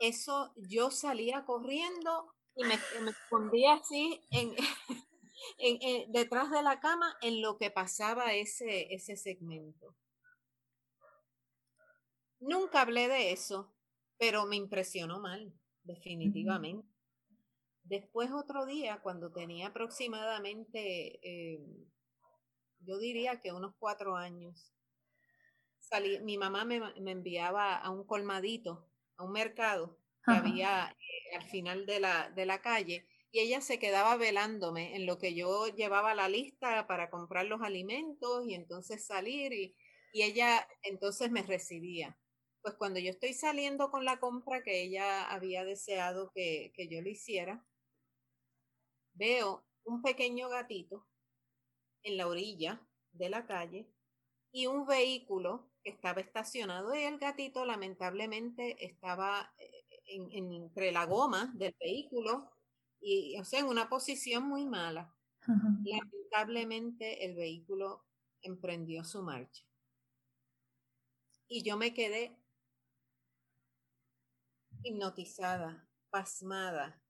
eso yo salía corriendo y me, escondía así en, detrás de la cama en lo que pasaba ese, ese segmento. Nunca hablé de eso, pero me impresionó mal, definitivamente. Después otro día, cuando tenía aproximadamente, eh, yo diría que unos cuatro años, salí, mi mamá me, me enviaba a un colmadito un mercado que había eh, al final de la, de la calle y ella se quedaba velándome en lo que yo llevaba la lista para comprar los alimentos y entonces salir y, y ella entonces me recibía. Pues cuando yo estoy saliendo con la compra que ella había deseado que, que yo le hiciera, veo un pequeño gatito en la orilla de la calle y un vehículo que estaba estacionado y el gatito lamentablemente estaba eh, entre la goma del vehículo y, o sea, en una posición muy mala. Lamentablemente el vehículo emprendió su marcha. Y yo me quedé hipnotizada, pasmada,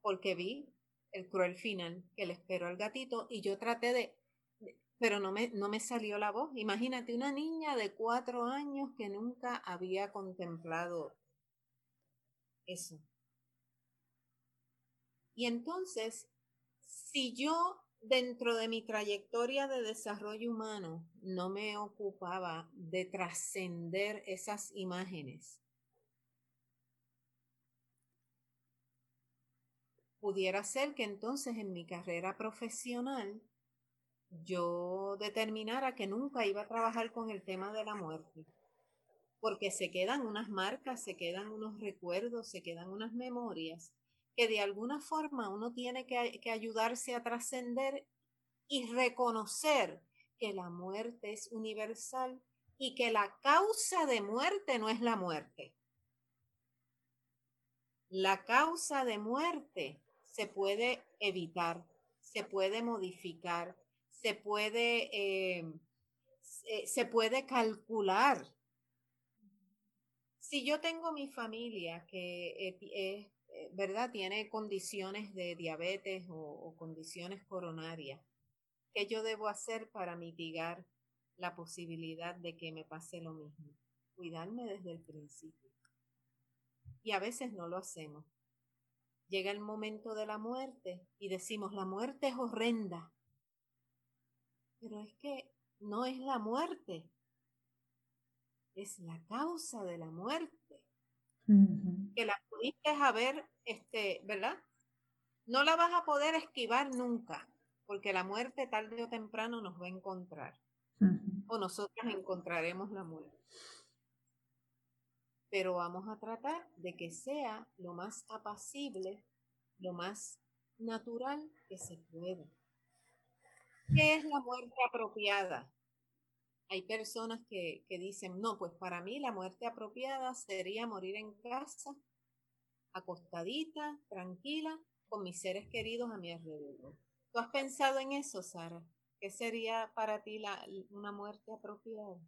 porque vi el cruel final que le esperó al gatito y yo traté de pero no me, no me salió la voz. Imagínate una niña de cuatro años que nunca había contemplado eso. Y entonces, si yo dentro de mi trayectoria de desarrollo humano no me ocupaba de trascender esas imágenes, pudiera ser que entonces en mi carrera profesional yo determinara que nunca iba a trabajar con el tema de la muerte, porque se quedan unas marcas, se quedan unos recuerdos, se quedan unas memorias que de alguna forma uno tiene que, que ayudarse a trascender y reconocer que la muerte es universal y que la causa de muerte no es la muerte. La causa de muerte se puede evitar, se puede modificar, se puede, eh, se puede calcular. Si yo tengo mi familia que es, eh, ¿verdad? Tiene condiciones de diabetes o, o condiciones coronarias, ¿qué yo debo hacer para mitigar la posibilidad de que me pase lo mismo? Cuidarme desde el principio. Y a veces no lo hacemos. Llega el momento de la muerte y decimos, la muerte es horrenda, pero es que no es la muerte, es la causa de la muerte. Que la pudiste haber, este, ¿verdad? no la vas a poder esquivar nunca, porque la muerte tarde o temprano nos va a encontrar. O nosotras encontraremos la muerte. Pero vamos a tratar de que sea lo más apacible, lo más natural que se pueda. ¿Qué es la muerte apropiada? Hay personas que, que, dicen, no, pues para mí la muerte apropiada sería morir en casa, acostadita, tranquila, con mis seres queridos a mi alrededor. ¿Tú has pensado en eso, Sara? ¿Qué sería para ti la, una muerte apropiada?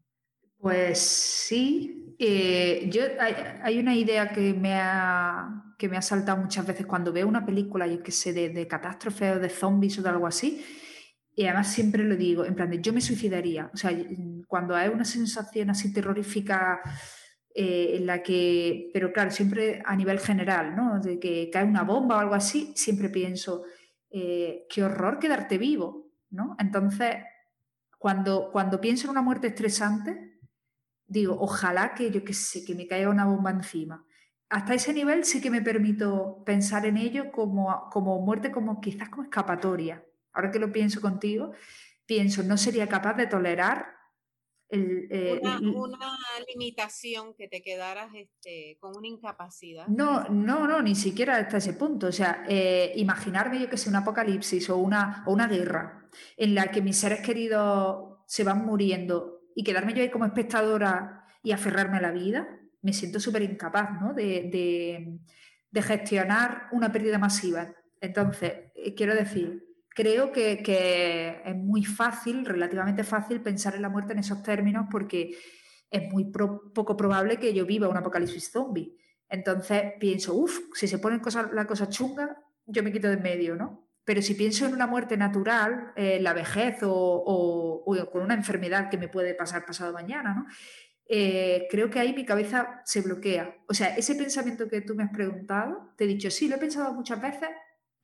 Pues sí, eh, yo, hay, una idea que me, ha, que me ha saltado muchas veces cuando veo una película, yo que sé, de, de catástrofe o de zombies o de algo así, y además siempre lo digo, en plan yo me suicidaría, o sea, cuando hay una sensación así terrorífica eh, en la que, pero claro, siempre a nivel general, ¿no? De que cae una bomba o algo así, siempre pienso, eh, qué horror quedarte vivo, ¿no? Entonces, cuando, cuando pienso en una muerte estresante, digo, ojalá que yo que sé, que me caiga una bomba encima. Hasta ese nivel sí que me permito pensar en ello como, como muerte, como quizás como escapatoria. Ahora que lo pienso contigo, pienso, no sería capaz de tolerar eh, una, limitación que te quedaras este, con una incapacidad. No, no, no, ni siquiera hasta ese punto. O sea, eh, imaginarme yo que sea un apocalipsis o una, o una guerra en la que mis seres queridos se van muriendo y quedarme yo ahí como espectadora y aferrarme a la vida, me siento súper incapaz ¿no? de, de, de gestionar una pérdida masiva. Entonces, eh, quiero decir, creo que, es muy fácil, relativamente fácil, pensar en la muerte en esos términos porque es muy poco probable que yo viva un apocalipsis zombie. Entonces pienso, uff, si se ponen cosas, la cosa chunga, yo me quito de en medio, ¿no? Pero si pienso en una muerte natural, eh, la vejez o, con una enfermedad que me puede pasar pasado mañana, ¿no? Eh, creo que ahí mi cabeza se bloquea. O sea, ese pensamiento que tú me has preguntado, te he dicho, sí, lo he pensado muchas veces,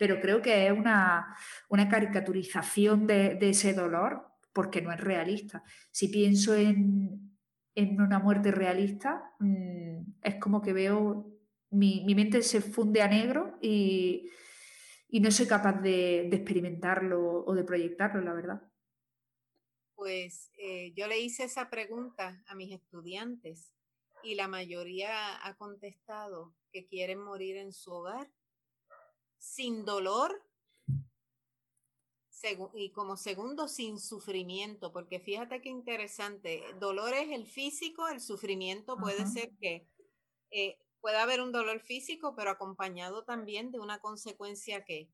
pero creo que es una, caricaturización de, ese dolor porque no es realista. Si pienso en, una muerte realista, mm, es como que veo, mi, mente se funde a negro y, no soy capaz de, experimentarlo o de proyectarlo, la verdad. Pues eh, yo le hice esa pregunta a mis estudiantes y la mayoría ha contestado que quieren morir en su hogar sin dolor y como segundo sin sufrimiento, porque fíjate qué interesante, dolor es el físico, el sufrimiento puede ser que eh, pueda haber un dolor físico, pero acompañado también de una consecuencia que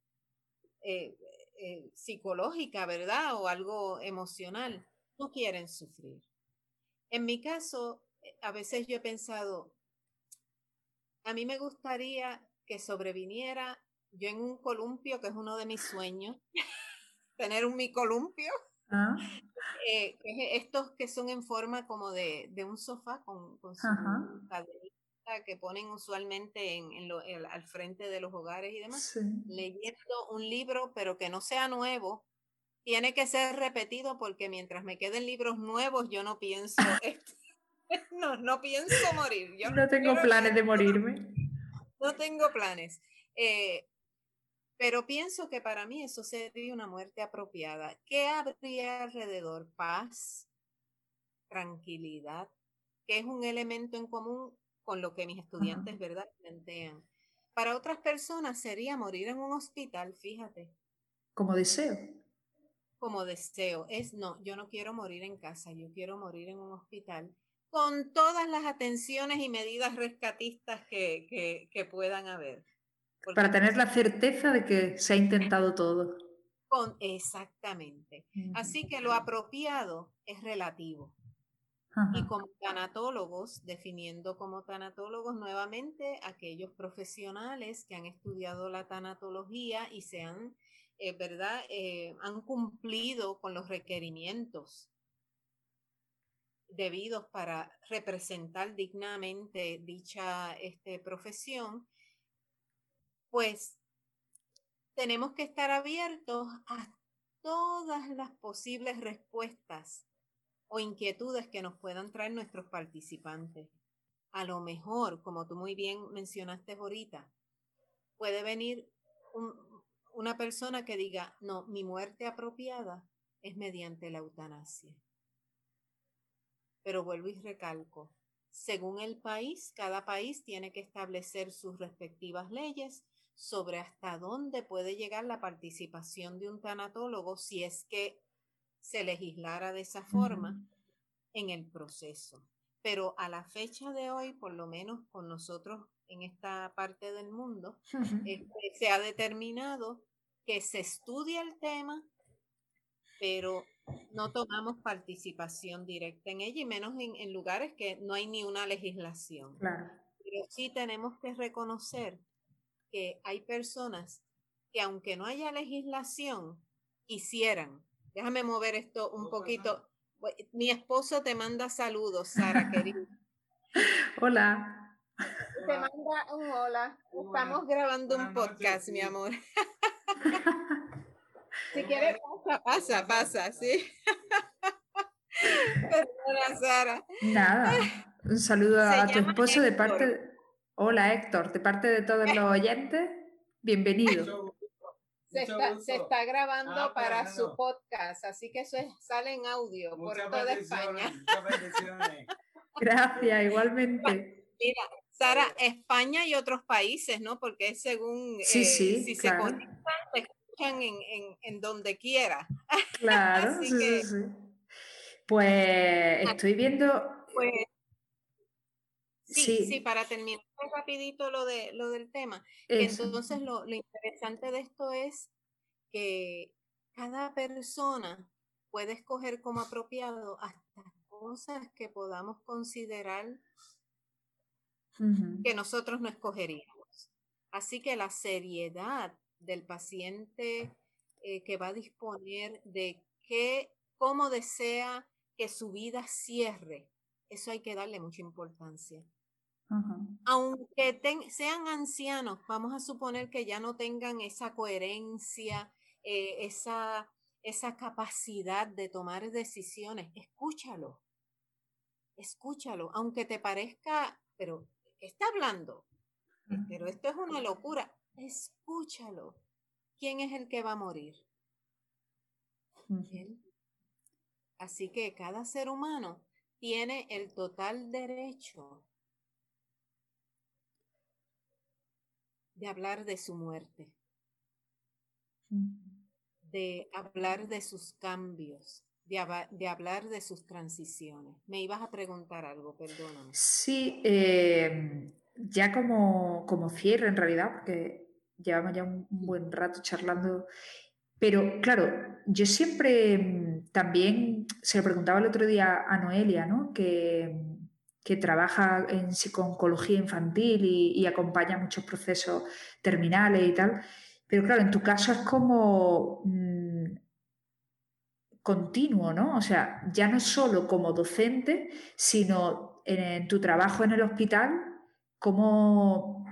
eh, eh, psicológica, ¿verdad? O algo emocional. No quieren sufrir. En mi caso, a veces yo he pensado, a mí me gustaría que sobreviniera yo en un columpio, que es uno de mis sueños, tener un mi columpio. Ah. Eh, estos que son en forma como de, un sofá con, con su que ponen usualmente en, al frente de los hogares y demás, leyendo un libro, pero que no sea nuevo, tiene que ser repetido porque mientras me queden libros nuevos, yo no pienso, no, no pienso morir. Yo no, tengo planes de morirme. No tengo planes. Eh, pero pienso que para mí eso sería una muerte apropiada. ¿Qué habría alrededor? Paz, tranquilidad, que es un elemento en común con lo que mis estudiantes, ¿verdad?, plantean. Para otras personas sería morir en un hospital, fíjate. Como deseo. Como deseo. Es, no, yo no quiero morir en casa, yo quiero morir en un hospital con todas las atenciones y medidas rescatistas que, que, que puedan haber. Para tener la certeza de que se ha intentado todo. Con, exactamente. Así que lo apropiado es relativo. Y como tanatólogos, definiendo como tanatólogos nuevamente aquellos profesionales que han estudiado la tanatología y se han, eh, ¿verdad?, eh, han cumplido con los requerimientos debidos para representar dignamente dicha este, profesión pues tenemos que estar abiertos a todas las posibles respuestas o inquietudes que nos puedan traer nuestros participantes. A lo mejor, como tú muy bien mencionaste ahorita, puede venir una persona que diga, no, mi muerte apropiada es mediante la eutanasia. Pero vuelvo y recalco, según el país, cada país tiene que establecer sus respectivas leyes sobre hasta dónde puede llegar la participación de un tanatólogo si es que se legislara de esa forma en el proceso. Pero a la fecha de hoy, por lo menos con nosotros en esta parte del mundo, este, se ha determinado que se estudia el tema, pero no tomamos participación directa en ella y menos en, lugares que no hay ni una legislación. Pero sí tenemos que reconocer que hay personas que aunque no haya legislación, hicieran. Déjame mover esto un poquito. Mi esposo te manda saludos, Sara, querida. Hola. Te manda un hola. Estamos grabando un podcast, mi amor. si quieres, pasa, pasa, pasa, sí. Perdona, Sara. Nada. Un saludo a tu esposo de parte. Hola, Héctor, de parte de todos los oyentes. Bienvenido. Se está, se está, grabando ah, para su podcast, así que eso sale en audio por toda España. Gracias, igualmente. Mira, Sara, España y otros países, ¿no? Porque es según sí, eh, sí, si se conectan, se escuchan en, en, en donde quiera. Claro, sí, sí, sí. Pues estoy viendo. Pues, sí, sí, para terminar rapidito lo, de, lo del tema. Entonces, lo, lo interesante de esto es que cada persona puede escoger como apropiado hasta cosas que podamos considerar que nosotros no escogeríamos. Así que la seriedad del paciente eh, que va a disponer de qué, cómo desea que su vida cierre, eso hay que darle mucha importancia. Aunque sean ancianos, vamos a suponer que ya no tengan esa coherencia, eh, esa, esa capacidad de tomar decisiones, escúchalo, escúchalo, aunque te parezca, pero está hablando? Pero esto es una locura. Escúchalo. ¿Quién es el que va a morir? Él. Así que cada ser humano tiene el total derecho de hablar de su muerte, de hablar de sus cambios, de, hablar de sus transiciones. Me ibas a preguntar algo, perdóname. Sí, eh, ya como, como cierre en realidad, porque llevamos ya un, buen rato charlando, pero claro, yo siempre mm, también se lo preguntaba el otro día a Noelia, ¿no? que, que trabaja en psico-oncología infantil y, y acompaña muchos procesos terminales y tal. Pero claro, en tu caso es como mm, continuo, ¿no? O sea, ya no solo como docente, sino en, tu trabajo en el hospital, como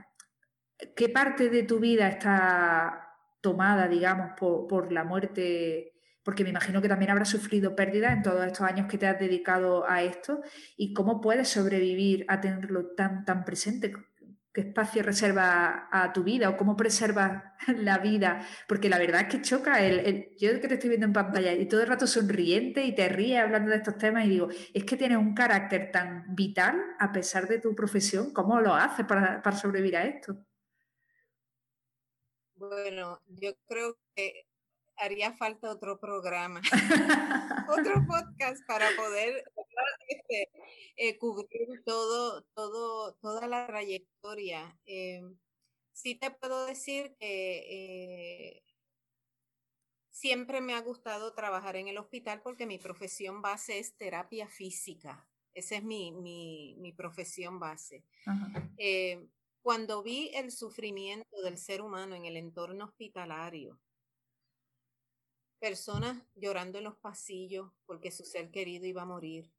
qué parte de tu vida está tomada, digamos, por, la muerte, porque me imagino que también habrás sufrido pérdidas en todos estos años que te has dedicado a esto, y cómo puedes sobrevivir a tenerlo tan, tan presente qué espacio reserva a tu vida o cómo preservas la vida, porque la verdad es que choca, el, yo que te estoy viendo en pantalla y todo el rato sonriente y te ríes hablando de estos temas y digo, es que tienes un carácter tan vital a pesar de tu profesión, ¿cómo lo haces para, para sobrevivir a esto? Bueno, yo creo que haría falta otro programa, otro podcast para poder este, eh, cubrir todo, todo, toda la trayectoria. Eh, sí te puedo decir que eh, siempre me ha gustado trabajar en el hospital porque mi profesión base es terapia física. Esa es mi, mi, mi profesión base. cuando vi el sufrimiento del ser humano en el entorno hospitalario, personas llorando en los pasillos porque su ser querido iba a morir,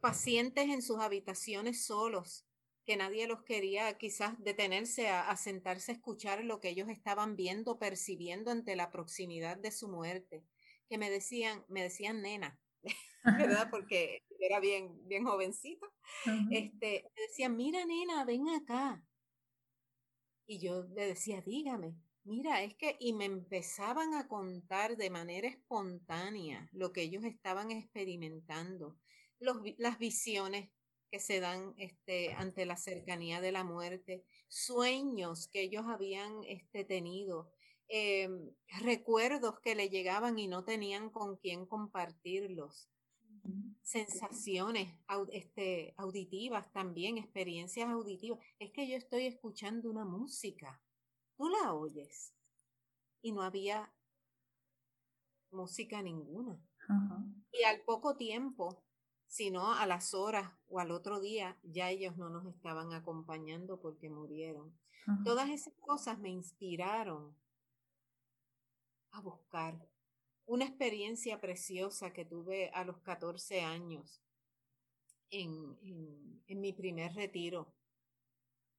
pacientes en sus habitaciones solos, que nadie los quería quizás detenerse a, sentarse a escuchar lo que ellos estaban viendo, percibiendo ante la proximidad de su muerte, que me decían, me decían nena, ¿verdad? Porque era bien, bien jovencito. Este, me decían, mira nena, ven acá. Y yo le decía, dígame. Mira, es que, y me empezaban a contar de manera espontánea lo que ellos estaban experimentando, las visiones que se dan este, ante la cercanía de la muerte, sueños que ellos habían este, tenido, em, recuerdos que le llegaban y no tenían con quién compartirlos, sensaciones este, auditivas también, experiencias auditivas. Es que yo estoy escuchando una música, tú la oyes y no había música ninguna. Y al poco tiempo sino a las horas o al otro día ya ellos no nos estaban acompañando porque murieron. Todas esas cosas me inspiraron a buscar una experiencia preciosa que tuve a los 14 años en, en mi primer retiro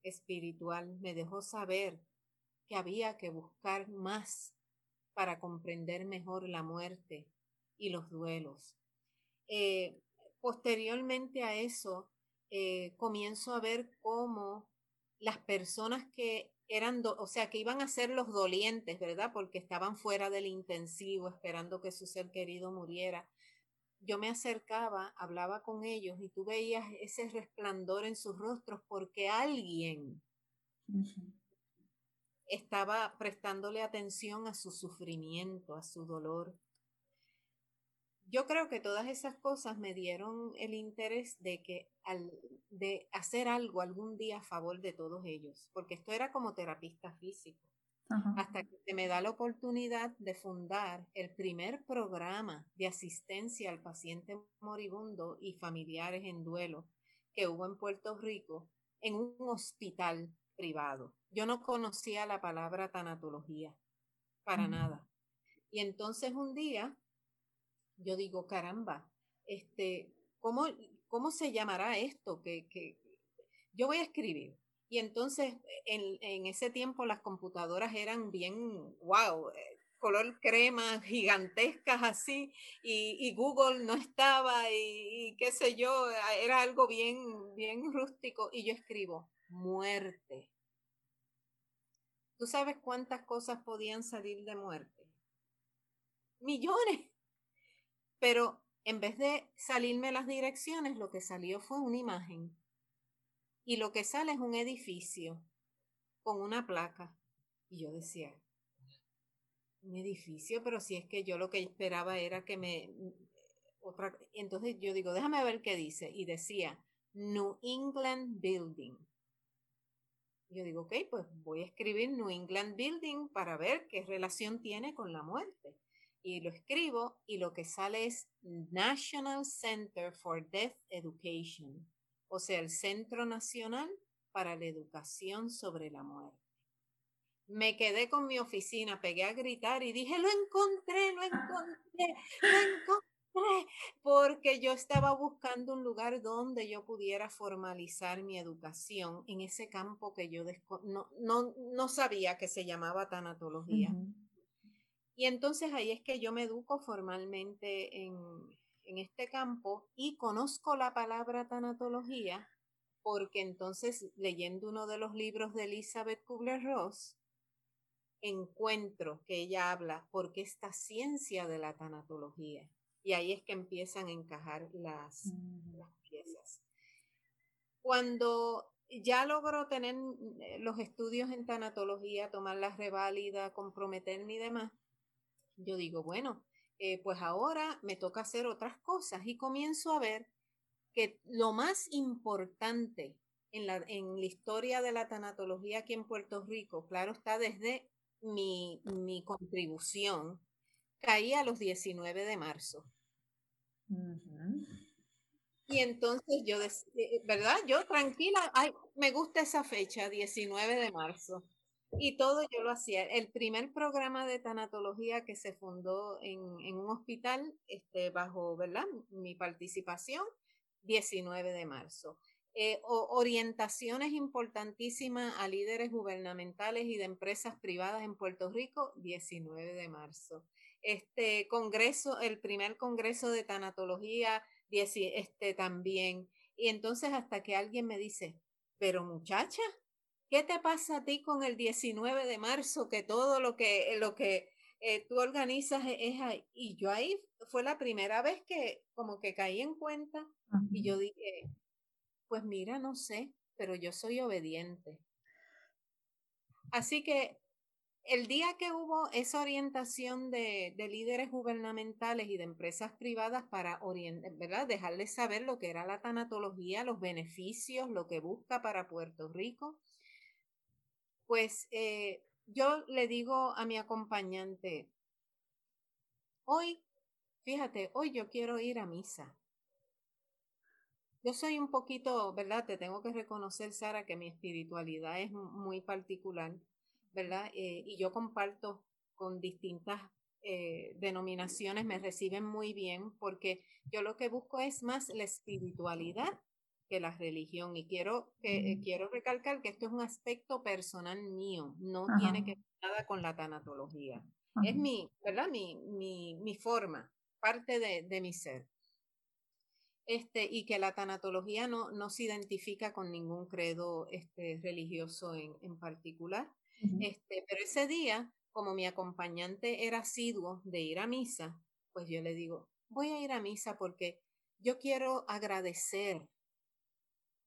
espiritual. Me dejó saber que había que buscar más para comprender mejor la muerte y los duelos. Eh, Posteriormente a eso, eh, comienzo a ver cómo las personas que eran, o sea, que iban a ser los dolientes, ¿verdad? Porque estaban fuera del intensivo esperando que su ser querido muriera. Yo me acercaba, hablaba con ellos y tú veías ese resplandor en sus rostros porque alguien estaba prestándole atención a su sufrimiento, a su dolor yo creo que todas esas cosas me dieron el interés de que al, de hacer algo algún día a favor de todos ellos, porque esto era como terapista físico. Hasta que se me da la oportunidad de fundar el primer programa de asistencia al paciente moribundo y familiares en duelo que hubo en Puerto Rico en un hospital privado. Yo no conocía la palabra tanatología, para nada. Y entonces un día yo digo, caramba, este, ¿cómo, cómo se llamará esto? Que, que yo voy a escribir. Y entonces, en, en, ese tiempo las computadoras eran bien, wow, eh, color crema, gigantescas así, y, y Google no estaba, y, qué sé yo, era algo bien, bien rústico. Y yo escribo, muerte. ¿Tú sabes cuántas cosas podían salir de muerte? Millones. Pero en vez de salirme las direcciones, lo que salió fue una imagen. Y lo que sale es un edificio con una placa. Y yo decía, un edificio, pero si es que yo lo que esperaba era que me... Otra, entonces yo digo, déjame ver qué dice. Y decía, New England Building. Yo digo, ok, pues voy a escribir New England Building para ver qué relación tiene con la muerte y lo escribo y lo que sale es National Center for Death Education, o sea, el Centro Nacional para la Educación sobre la Muerte. Me quedé con mi oficina, pegué a gritar y dije, lo encontré, lo encontré, lo encontré, porque yo estaba buscando un lugar donde yo pudiera formalizar mi educación en ese campo que yo no, no, no sabía que se llamaba tanatología. Y entonces ahí es que yo me educo formalmente en, este campo y conozco la palabra tanatología porque entonces leyendo uno de los libros de Elizabeth Kubler-Ross, encuentro que ella habla porque esta ciencia de la tanatología. Y ahí es que empiezan a encajar las, las piezas. Cuando ya logro tener eh, los estudios en tanatología, tomar la reválida, comprometerme y demás, yo digo, bueno, eh, pues ahora me toca hacer otras cosas y comienzo a ver que lo más importante en la, en la historia de la tanatología aquí en Puerto Rico, claro está desde mi, mi contribución, caía a los 19 de marzo. Y entonces yo, eh, ¿verdad? Yo tranquila, ay, me gusta esa fecha, 19 de marzo. Y todo yo lo hacía. El primer programa de tanatología que se fundó en, un hospital, este, bajo ¿verdad? mi participación, 19 de marzo. Eh, orientaciones importantísimas a líderes gubernamentales y de empresas privadas en Puerto Rico, 19 de marzo. Este congreso, el primer congreso de tanatología, este también. Y entonces hasta que alguien me dice, pero muchacha, ¿qué te pasa a ti con el 19 de marzo? Que todo lo que, lo que eh, tú organizas e, es, ahí. Y yo ahí fue la primera vez que como que caí en cuenta y yo dije, pues mira, no sé, pero yo soy obediente. Así que el día que hubo esa orientación de, líderes gubernamentales y de empresas privadas para ¿verdad? dejarles saber lo que era la tanatología, los beneficios, lo que busca para Puerto Rico, pues eh, yo le digo a mi acompañante, hoy, fíjate, hoy yo quiero ir a misa. Yo soy un poquito, ¿verdad? Te tengo que reconocer, Sara, que mi espiritualidad es muy particular, ¿verdad? Eh, y yo comparto con distintas eh, denominaciones, me reciben muy bien porque yo lo que busco es más la espiritualidad que la religión. Y quiero, que, eh, quiero recalcar que esto es un aspecto personal mío, no tiene que ver nada con la tanatología. Es mi, ¿verdad? Mi, mi, mi forma, parte de, de, mi ser. Este, y que la tanatología no, no se identifica con ningún credo este, religioso en, en particular. Este, pero ese día, como mi acompañante era asiduo de ir a misa, pues yo le digo, voy a ir a misa porque yo quiero agradecer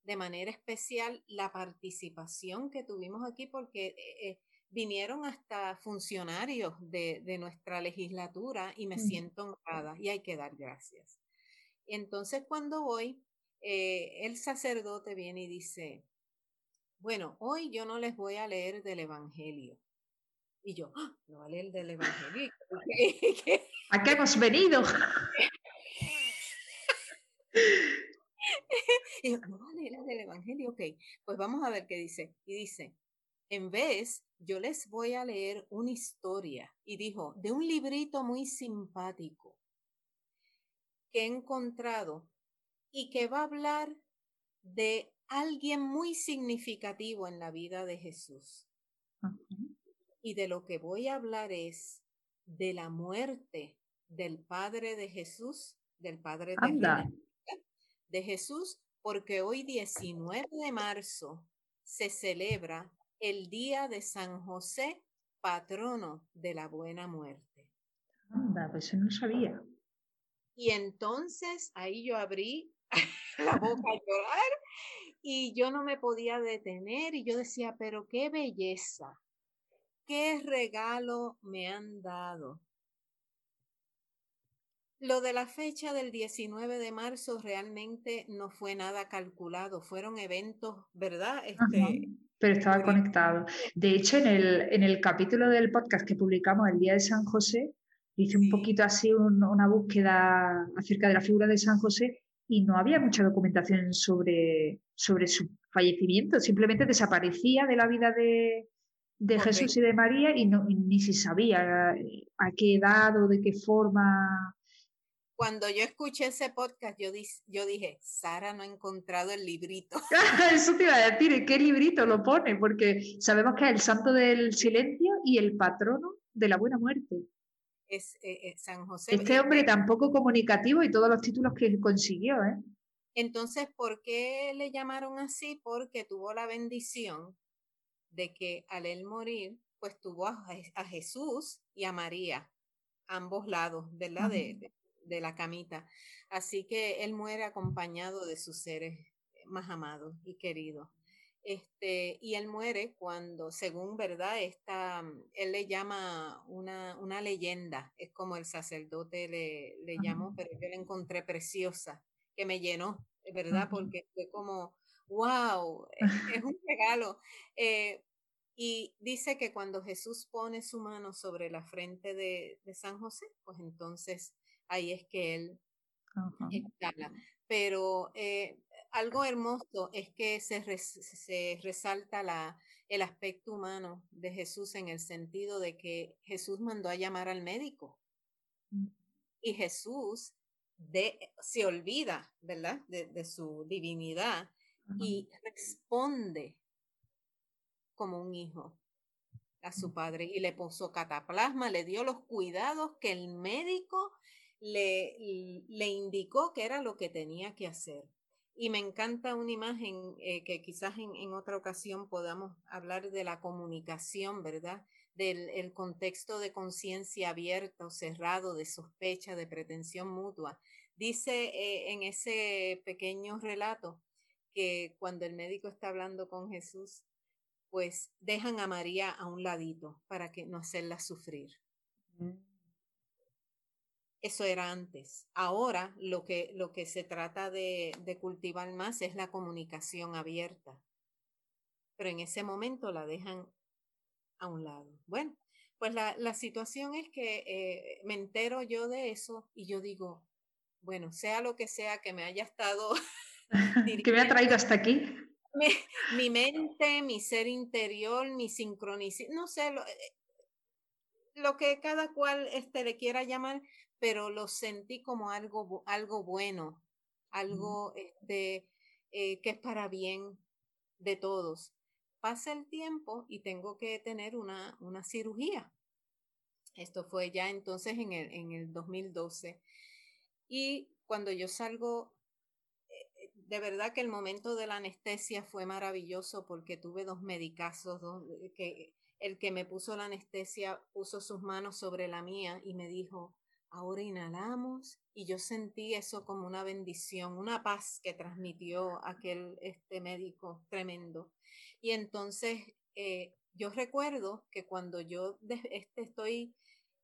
de manera especial la participación que tuvimos aquí porque eh, eh, vinieron hasta funcionarios de, nuestra legislatura y me siento honrada y hay que dar gracias. Entonces cuando voy, eh, el sacerdote viene y dice, bueno, hoy yo no les voy a leer del Evangelio. Y yo, ¡Ah! no va a leer del Evangelio. ¿A qué hemos venido? y yo, no vale, la del Evangelio, ok, pues vamos a ver qué dice. Y dice, en vez, yo les voy a leer una historia. Y dijo, de un librito muy simpático que he encontrado y que va a hablar de alguien muy significativo en la vida de Jesús. Y de lo que voy a hablar es de la muerte del Padre de Jesús, del Padre de de Jesús, porque hoy 19 de marzo se celebra el Día de San José, patrono de la buena muerte. Anda, pues no sabía. Y entonces ahí yo abrí la boca a llorar y yo no me podía detener y yo decía, pero qué belleza, qué regalo me han dado. Lo de la fecha del 19 de marzo realmente no fue nada calculado, fueron eventos, ¿verdad? Este, pero estaba conectado. De hecho, en el, en el capítulo del podcast que publicamos el día de San José, hice un poquito así una búsqueda acerca de la figura de San José y no había mucha documentación sobre, sobre su fallecimiento, simplemente desaparecía de la vida de, de Jesús y de María y, no, y ni se sabía a qué edad o de qué forma cuando yo escuché ese podcast, yo, yo dije, Sara no ha encontrado el librito. Eso te iba a decir, ¿qué librito lo pone? Porque sabemos que es el santo del silencio y el patrono de la buena muerte. Es eh, eh, San José. Este hombre tan poco comunicativo y todos los títulos que consiguió, ¿eh? Entonces, ¿por qué le llamaron así? Porque tuvo la bendición de que al él morir, pues tuvo a, Jesús y a María, ambos lados, ¿verdad? de, de la camita. Así que él muere acompañado de sus seres más amados y queridos. Este, y él muere cuando, según verdad, está, él le llama una, una leyenda, es como el sacerdote le, le llamó, pero yo la encontré preciosa, que me llenó, ¿verdad? Porque fue como, wow, es, un regalo. Eh, y dice que cuando Jesús pone su mano sobre la frente de, de San José, pues entonces ahí es que él Pero eh, algo hermoso es que se, se resalta la, el aspecto humano de Jesús en el sentido de que Jesús mandó a llamar al médico. Mm. Y Jesús de, se olvida, ¿verdad?, de, su divinidad y responde como un hijo a su mm. padre y le puso cataplasma, le dio los cuidados que el médico le, le indicó que era lo que tenía que hacer. Y me encanta una imagen eh, que quizás en, otra ocasión podamos hablar de la comunicación, ¿verdad? Del contexto de conciencia abierta o cerrado, de sospecha, de pretensión mutua. Dice eh, en ese pequeño relato que cuando el médico está hablando con Jesús, pues dejan a María a un ladito para que no hacerla sufrir. Mm. Eso era antes. Ahora lo que, lo que se trata de, cultivar más es la comunicación abierta. Pero en ese momento la dejan a un lado. Bueno, pues la, situación es que eh, me entero yo de eso y yo digo, bueno, sea lo que sea que me haya estado... que me ha traído hasta aquí. Mi, mente, mi ser interior, mi sincronicidad, no sé, lo, eh, lo que cada cual este, le quiera llamar, pero lo sentí como algo, algo bueno, algo este, eh, que es para bien de todos. Pasa el tiempo y tengo que tener una, una cirugía. Esto fue ya entonces en el, en el 2012. Y cuando yo salgo, eh, de verdad que el momento de la anestesia fue maravilloso porque tuve dos medicazos, dos, eh, que el que me puso la anestesia puso sus manos sobre la mía y me dijo, Ahora inhalamos y yo sentí eso como una bendición, una paz que transmitió aquel este médico tremendo. Y entonces eh, yo recuerdo que cuando yo este, estoy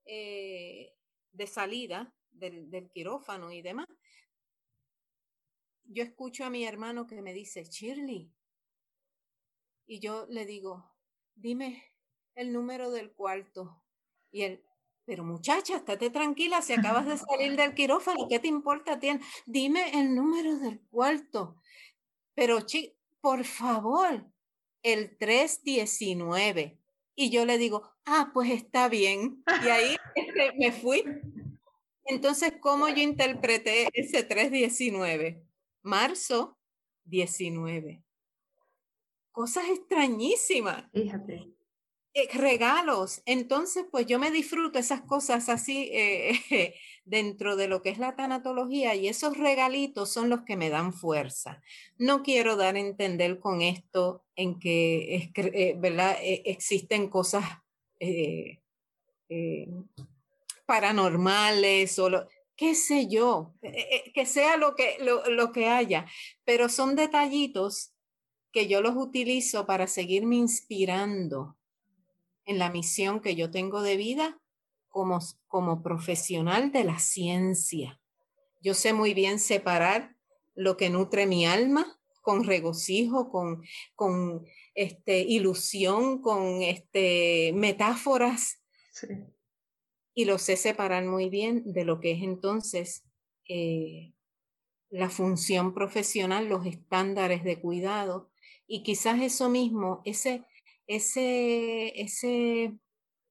eh, de salida del, del quirófano y demás, yo escucho a mi hermano que me dice, Shirley, y yo le digo, dime el número del cuarto. Y él, pero muchacha, estate tranquila, si acabas de salir del quirófano, ¿qué te importa? Dime el número del cuarto. Pero, chi, por favor, el 319. Y yo le digo, ah, pues está bien. Y ahí este, me fui. Entonces, ¿cómo yo interpreté ese 319? Marzo 19. Cosas extrañísimas. Fíjate. Eh, regalos. Entonces, pues yo me disfruto esas cosas así eh, dentro de lo que es la tanatología y esos regalitos son los que me dan fuerza. No quiero dar a entender con esto en que eh, ¿verdad? existen cosas paranormales o qué sé yo, que sea lo que, lo que haya, pero son detallitos que yo los utilizo para seguirme inspirando en la misión que yo tengo de vida como, como profesional de la ciencia. Yo sé muy bien separar lo que nutre mi alma con regocijo, con, con este, ilusión, con este, metáforas. Y lo sé separar muy bien de lo que es entonces eh, la función profesional, los estándares de cuidado. Y quizás eso mismo, ese, ese, ese,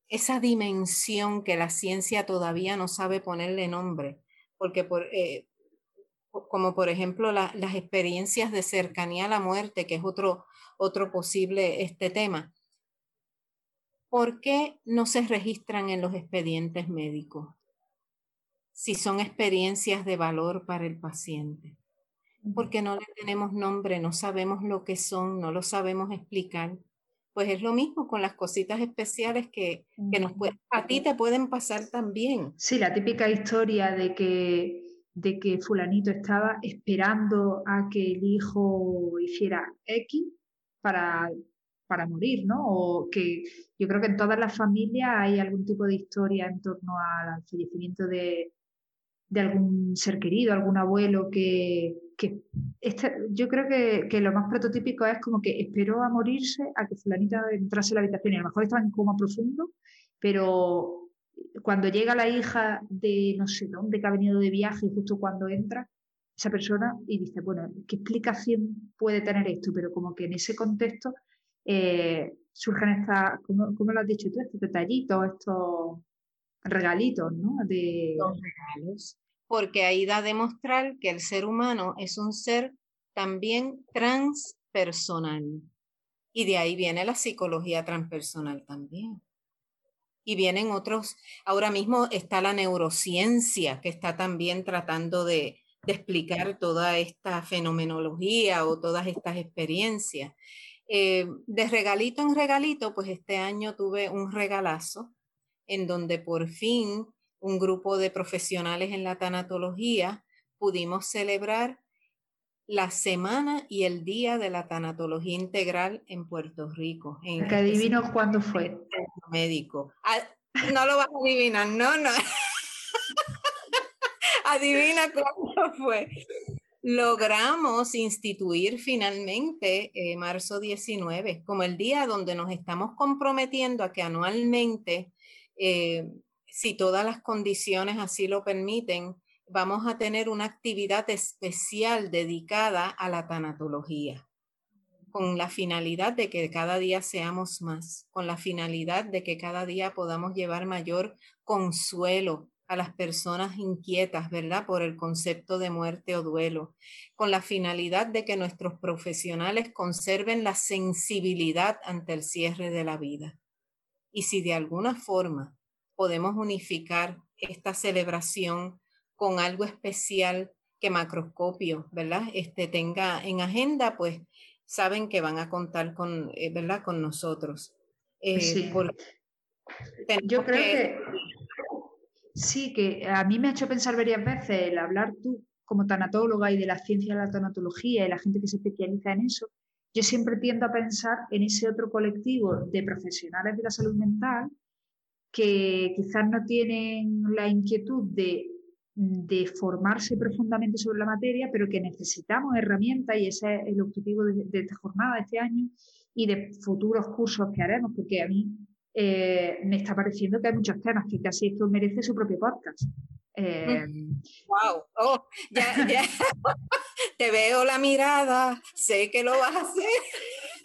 esa dimensión que la ciencia todavía no sabe ponerle nombre, porque por, eh, como por ejemplo las experiencias de cercanía a la muerte, que es otro, otro posible este tema. ¿Por qué no se registran en los expedientes médicos si son experiencias de valor para el paciente? Porque no le tenemos nombre, no sabemos lo que son, no lo sabemos explicar pues es lo mismo con las cositas especiales que, nos a ti te pueden pasar también. Sí, la típica historia de que, de que fulanito estaba esperando a que el hijo hiciera X para, para morir, ¿no? O que yo creo que en todas las familias hay algún tipo de historia en torno al fallecimiento de, de algún ser querido, algún abuelo que, que este, yo creo que, lo más prototípico es como que esperó a morirse a que fulanita entrase a la habitación y a lo mejor estaba en coma profundo, pero cuando llega la hija de no sé dónde que ha venido de viaje justo cuando entra esa persona y dice, bueno, ¿qué explicación puede tener esto? Pero como que en ese contexto eh, surgen estas, ¿cómo, lo has dicho tú? Estos detallitos, estos regalitos, ¿no? De... Los regalos. Porque ahí da a demostrar que el ser humano es un ser también transpersonal. Y de ahí viene la psicología transpersonal también. Y vienen otros, ahora mismo está la neurociencia que está también tratando de, explicar toda esta fenomenología o todas estas experiencias. Eh, de regalito en regalito, pues este año tuve un regalazo en donde por fin un grupo de profesionales en la tanatología pudimos celebrar la semana y el día de la tanatología integral en Puerto Rico. En que adivino cuándo fue. Médico. Ah, no lo vas a adivinar, no, no. Adivina cuándo fue. Logramos instituir finalmente eh, marzo 19 como el día donde nos estamos comprometiendo a que anualmente, eh, si todas las condiciones así lo permiten, vamos a tener una actividad especial dedicada a la tanatología con la finalidad de que cada día seamos más, con la finalidad de que cada día podamos llevar mayor consuelo a las personas inquietas, ¿verdad? Por el concepto de muerte o duelo, con la finalidad de que nuestros profesionales conserven la sensibilidad ante el cierre de la vida. Y si de alguna forma podemos unificar esta celebración con algo especial que Macroscopio, ¿verdad? Este tenga en agenda, pues saben que van a contar con, eh, ¿verdad? Con nosotros. Eh, sí. Yo creo que Sí, que a mí me ha hecho pensar varias veces el hablar tú como tanatóloga y de la ciencia de la tanatología y la gente que se especializa en eso. Yo siempre tiendo a pensar en ese otro colectivo de profesionales de la salud mental que quizás no tienen la inquietud de, formarse profundamente sobre la materia, pero que necesitamos herramientas y ese es el objetivo de, de esta jornada, de este año y de futuros cursos que haremos, porque a mí eh, me está pareciendo que hay muchos temas que casi esto merece su propio podcast. wow, eh, oh, ya, ya. te veo la mirada, sé que lo vas a hacer.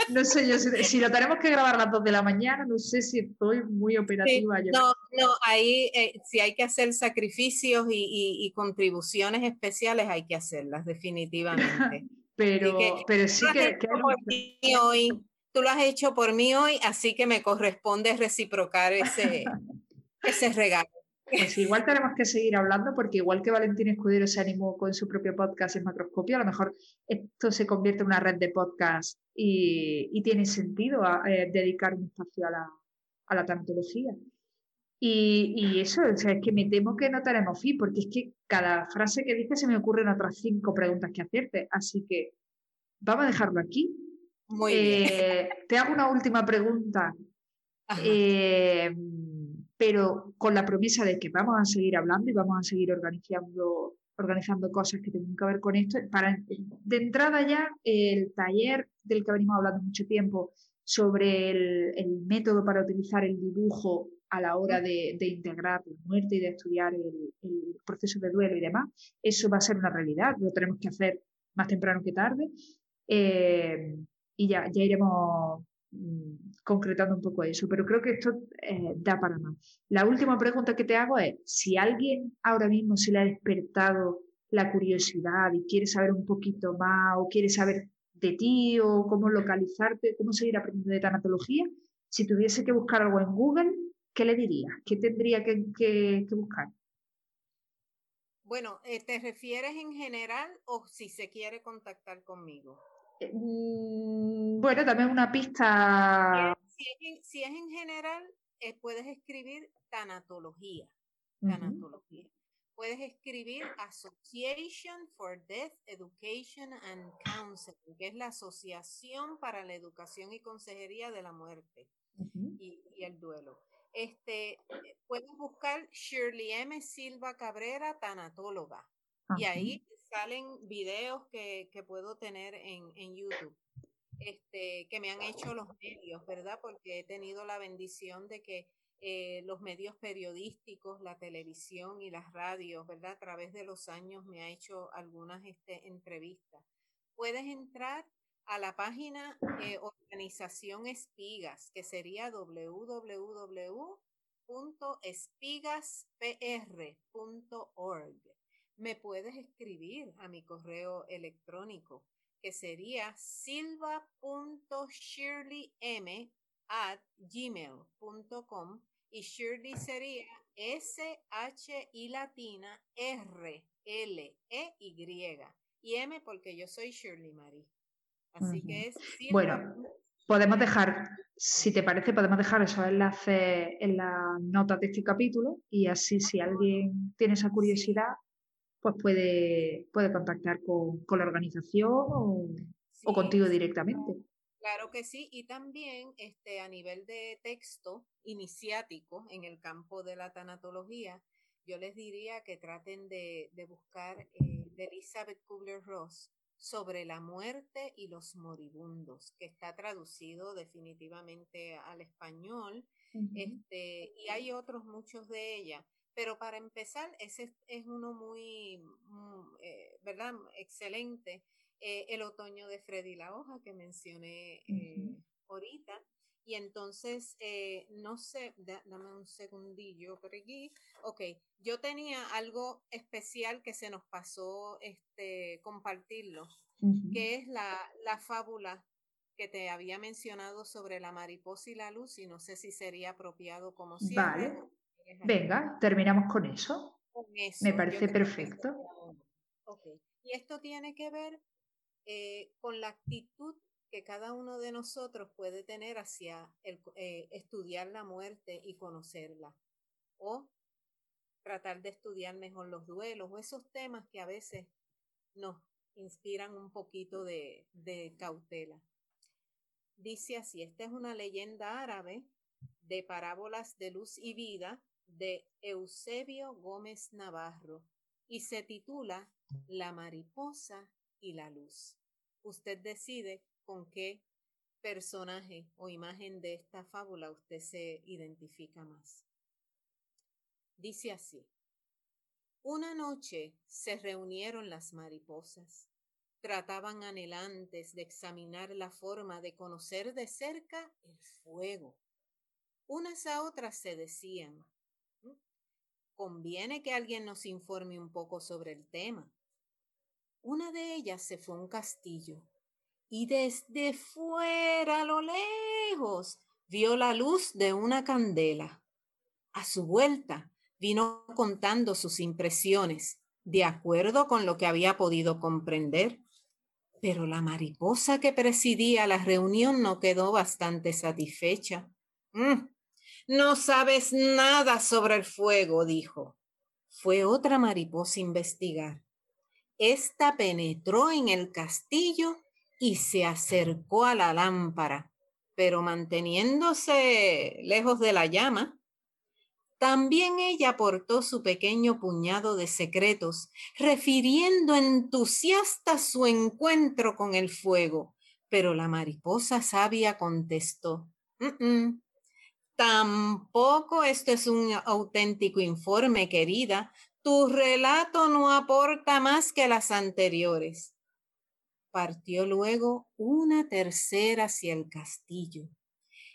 No sé, yo si, lo tenemos que grabar a las 2 de la mañana, no sé si estoy muy operativa. no, no, ahí eh, si hay que hacer sacrificios y, contribuciones especiales, hay que hacerlas, definitivamente. pero, pero sí que, que hoy tú lo has hecho por mí hoy, así que me corresponde reciprocar ese, ese regalo. Pues igual tenemos que seguir hablando porque igual que Valentín Escudero se animó con su propio podcast en Macroscopio, a lo mejor esto se convierte en una red de podcast y, tiene sentido eh, dedicar un espacio a la, a la. Y, eso, o sea, es que me temo que no tenemos fin, porque es que cada frase que dice se me ocurren otras cinco preguntas que hacerte. Así que vamos a dejarlo aquí. Muy bien. Eh, te hago una última pregunta, eh, pero con la promesa de que vamos a seguir hablando y vamos a seguir organizando, organizando cosas que tengan que ver con esto. Para, de entrada ya, el taller del que venimos hablando mucho tiempo sobre el, método para utilizar el dibujo a la hora de, integrar la muerte y de estudiar el, proceso de duelo y demás, eso va a ser una realidad, lo tenemos que hacer más temprano que tarde. Eh, y ya, ya iremos concretando un poco eso, pero creo que esto eh, da para más. La última pregunta que te hago es, si alguien ahora mismo se le ha despertado la curiosidad y quiere saber un poquito más o quiere saber de ti o cómo localizarte, cómo seguir aprendiendo de tanatología, si tuviese que buscar algo en Google, ¿qué le dirías? ¿Qué tendría que, que, buscar? Bueno, eh, ¿te refieres en general o si se quiere contactar conmigo? Mm, bueno, también una pista. Si es, en, general, eh, puedes escribir tanatología. Tanatología. Puedes escribir Association for Death Education and Counseling, que es la Asociación para la Educación y Consejería de la Muerte y, el Duelo. Este, puedes buscar Shirley M. Silva Cabrera, tanatóloga. Y ahí salen videos que, puedo tener en, YouTube, este, que me han hecho los medios, ¿verdad? Porque he tenido la bendición de que eh, los medios periodísticos, la televisión y las radios, ¿verdad? A través de los años me ha hecho algunas este, entrevistas. Puedes entrar a la página eh, Organización Espigas, que sería www.espigaspr.org me puedes escribir a mi correo electrónico que sería silva.shirleym at gmail.com y Shirley sería S-H y latina R L E Y y M porque yo soy Shirley Marie. Así que es bueno podemos dejar si te parece podemos dejar esos enlaces en las notas de este capítulo y así si alguien tiene esa curiosidad pues puede, puede contactar con, la organización o, contigo directamente. Claro que sí, y también este, a nivel de texto iniciático en el campo de la tanatología, yo les diría que traten de, buscar eh, de Elizabeth Kubler-Ross sobre la muerte y los moribundos, que está traducido definitivamente al español, este, y hay otros muchos de ella. Pero para empezar, ese es uno muy, mm, eh, ¿verdad? Excelente. Eh, el otoño de Freddy La Hoja que mencioné eh, ahorita. Y entonces, no sé, dame un segundillo por aquí. Ok, yo tenía algo especial que se nos pasó este, compartirlo, que es la, la fábula que te había mencionado sobre la mariposa y la luz, y no sé si sería apropiado como siempre. Vale. Venga, terminamos con eso. Me parece perfecto. Y esto tiene que ver eh, con la actitud que cada uno de nosotros puede tener hacia el, eh, estudiar la muerte y conocerla. O tratar de estudiar mejor los duelos o esos temas que a veces nos inspiran un poquito de, de cautela. Dice así, esta es una leyenda árabe de parábolas de luz y vida de Eusebio Gómez Navarro y se titula La mariposa y la luz. Usted decide con qué personaje o imagen de esta fábula usted se identifica más. Dice así, una noche se reunieron las mariposas. Trataban anhelantes de examinar la forma de conocer de cerca el fuego. Unas a otras se decían, conviene que alguien nos informe un poco sobre el tema. Una de ellas se fue a un castillo y desde fuera a lo lejos vio la luz de una candela. A su vuelta vino contando sus impresiones, de acuerdo con lo que había podido comprender. Pero la mariposa que presidía la reunión no quedó bastante satisfecha. Mm, no sabes nada sobre el fuego, dijo. Fue otra mariposa a investigar. Esta penetró en el castillo y se acercó a la lámpara, pero manteniéndose lejos de la llama. También ella aportó su pequeño puñado de secretos, refiriendo entusiasta su encuentro con el fuego. Pero la mariposa sabia contestó, Tampoco esto es un auténtico informe, querida. Tu relato no aporta más que las anteriores. Partió luego una tercera hacia el castillo.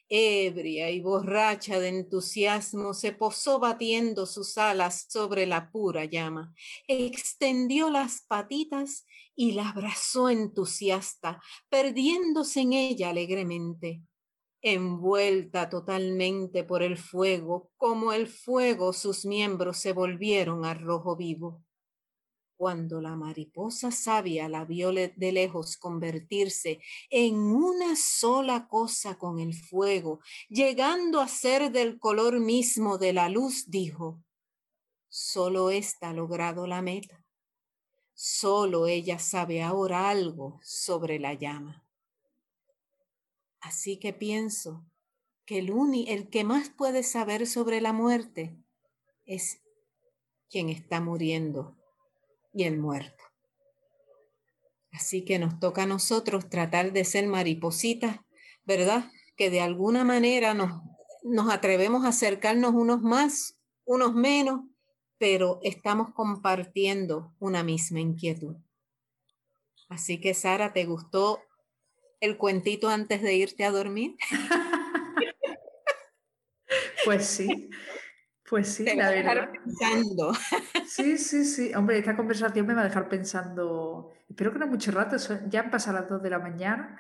Ebria y borracha de entusiasmo, se posó batiendo sus alas sobre la pura llama, extendió las patitas y la abrazó entusiasta, perdiéndose en ella alegremente envuelta totalmente por el fuego, como el fuego sus miembros se volvieron a rojo vivo. Cuando la mariposa sabia la vio de lejos convertirse en una sola cosa con el fuego, llegando a ser del color mismo de la luz, dijo, solo ésta ha logrado la meta. Solo ella sabe ahora algo sobre la llama. Así que pienso que el, el que más puede saber sobre la muerte es quien está muriendo y el muerto. Así que nos toca a nosotros tratar de ser maripositas, ¿verdad? Que de alguna manera nos, nos atrevemos a acercarnos unos más, unos menos, pero estamos compartiendo una misma inquietud. Así que Sara, ¿te gustó el cuentito antes de irte a dormir? pues sí. Pues sí, la verdad. Pensando. Sí, sí, sí. Hombre, esta conversación me va a dejar pensando. Espero que no mucho rato, ya han pasado las dos de la mañana,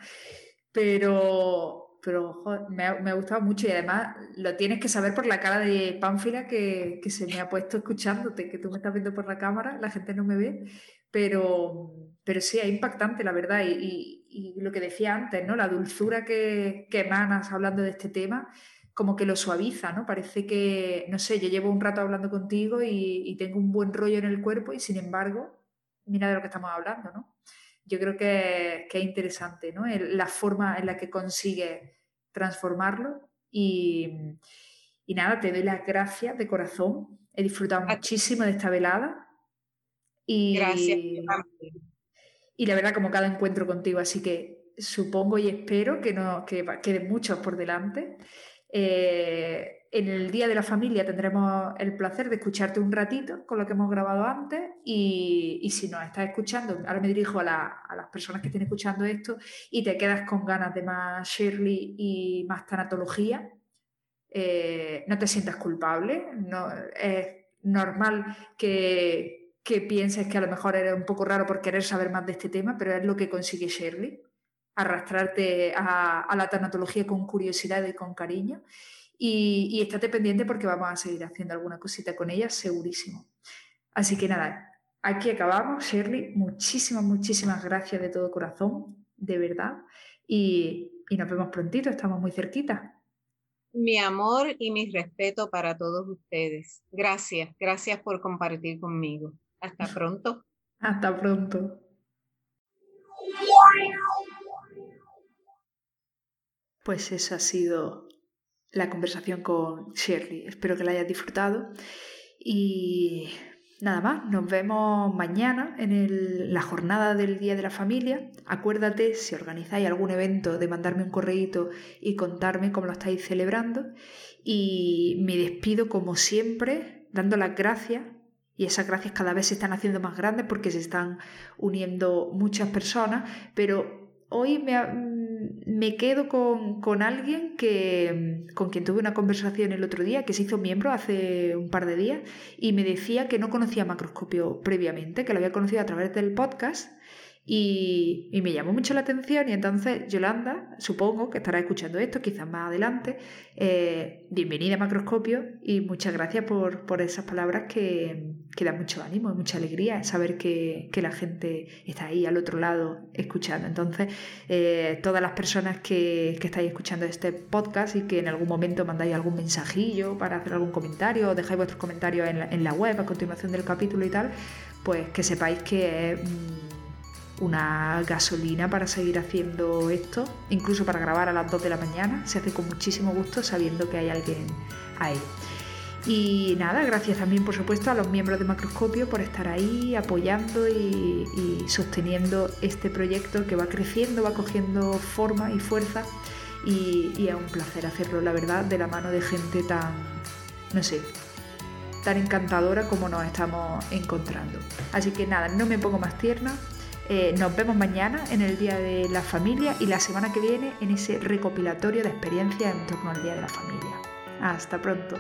pero pero me, ha, gustado mucho y además lo tienes que saber por la cara de Pánfila que, se me ha puesto escuchándote, que tú me estás viendo por la cámara, la gente no me ve, pero, pero sí, es impactante, la verdad. Y, lo que decía antes, ¿no? La dulzura que, que emanas hablando de este tema, como que lo suaviza, ¿no? Parece que, no sé, yo llevo un rato hablando contigo y, tengo un buen rollo en el cuerpo y sin embargo, mira de lo que estamos hablando, ¿no? Yo creo que, es interesante, ¿no? la forma en la que consigue transformarlo y, y nada, te doy las gracias de corazón. He disfrutado muchísimo de esta velada y, Gracias. Y la verdad, como cada encuentro contigo, así que supongo y espero que, no, que queden muchos por delante. Eh, en el Día de la Familia tendremos el placer de escucharte un ratito con lo que hemos grabado antes y, si nos estás escuchando, ahora me dirijo a, las personas que estén escuchando esto y te quedas con ganas de más Shirley y más tanatología, eh, no te sientas culpable, no, es normal que, que pienses que a lo mejor eres un poco raro por querer saber más de este tema, pero es lo que consigue Shirley, arrastrarte a, la tanatología con curiosidad y con cariño. Y, y, estate pendiente porque vamos a seguir haciendo alguna cosita con ella, segurísimo. Así que nada, aquí acabamos. Shirley, muchísimas, muchísimas gracias de todo corazón, de verdad. Y, y nos vemos prontito, estamos muy cerquita. Mi amor y mi respeto para todos ustedes. Gracias, gracias por compartir conmigo. Hasta pronto. Hasta pronto. Pues esa ha sido la conversación con Shirley. Espero que la hayas disfrutado. Y nada más, nos vemos mañana en la jornada del Día de la Familia. Acuérdate, si organizáis algún evento, de mandarme un correíto y contarme cómo lo estáis celebrando. Y me despido como siempre, dando las gracias y esas gracias cada vez se están haciendo más grandes porque se están uniendo muchas personas, pero hoy me, me quedo con, alguien que, con quien tuve una conversación el otro día, que se hizo miembro hace un par de días y me decía que no conocía macroscopio previamente, que lo había conocido a través del podcast y, me llamó mucho la atención y entonces Yolanda, supongo que estará escuchando esto, quizás más adelante, eh, bienvenida a Macroscopio y muchas gracias por, esas palabras que, que, dan mucho ánimo y mucha alegría saber que, la gente está ahí al otro lado escuchando. Entonces, eh, todas las personas que, estáis escuchando este podcast y que en algún momento mandáis algún mensajillo para hacer algún comentario o dejáis vuestros comentarios en la, en la web a continuación del capítulo y tal, pues que sepáis que una gasolina para seguir haciendo esto, incluso para grabar a las 2 de la mañana. Se hace con muchísimo gusto sabiendo que hay alguien ahí. Y nada, gracias también por supuesto a los miembros de Macroscopio por estar ahí apoyando y, sosteniendo este proyecto que va creciendo, va cogiendo forma y fuerza y, y es un placer hacerlo, la verdad, de la mano de gente tan, no sé, tan encantadora como nos estamos encontrando. Así que nada, no me pongo más tierna, eh, nos vemos mañana en el Día de la Familia y la semana que viene en ese recopilatorio de experiencias en torno al Día de la Familia. Hasta pronto.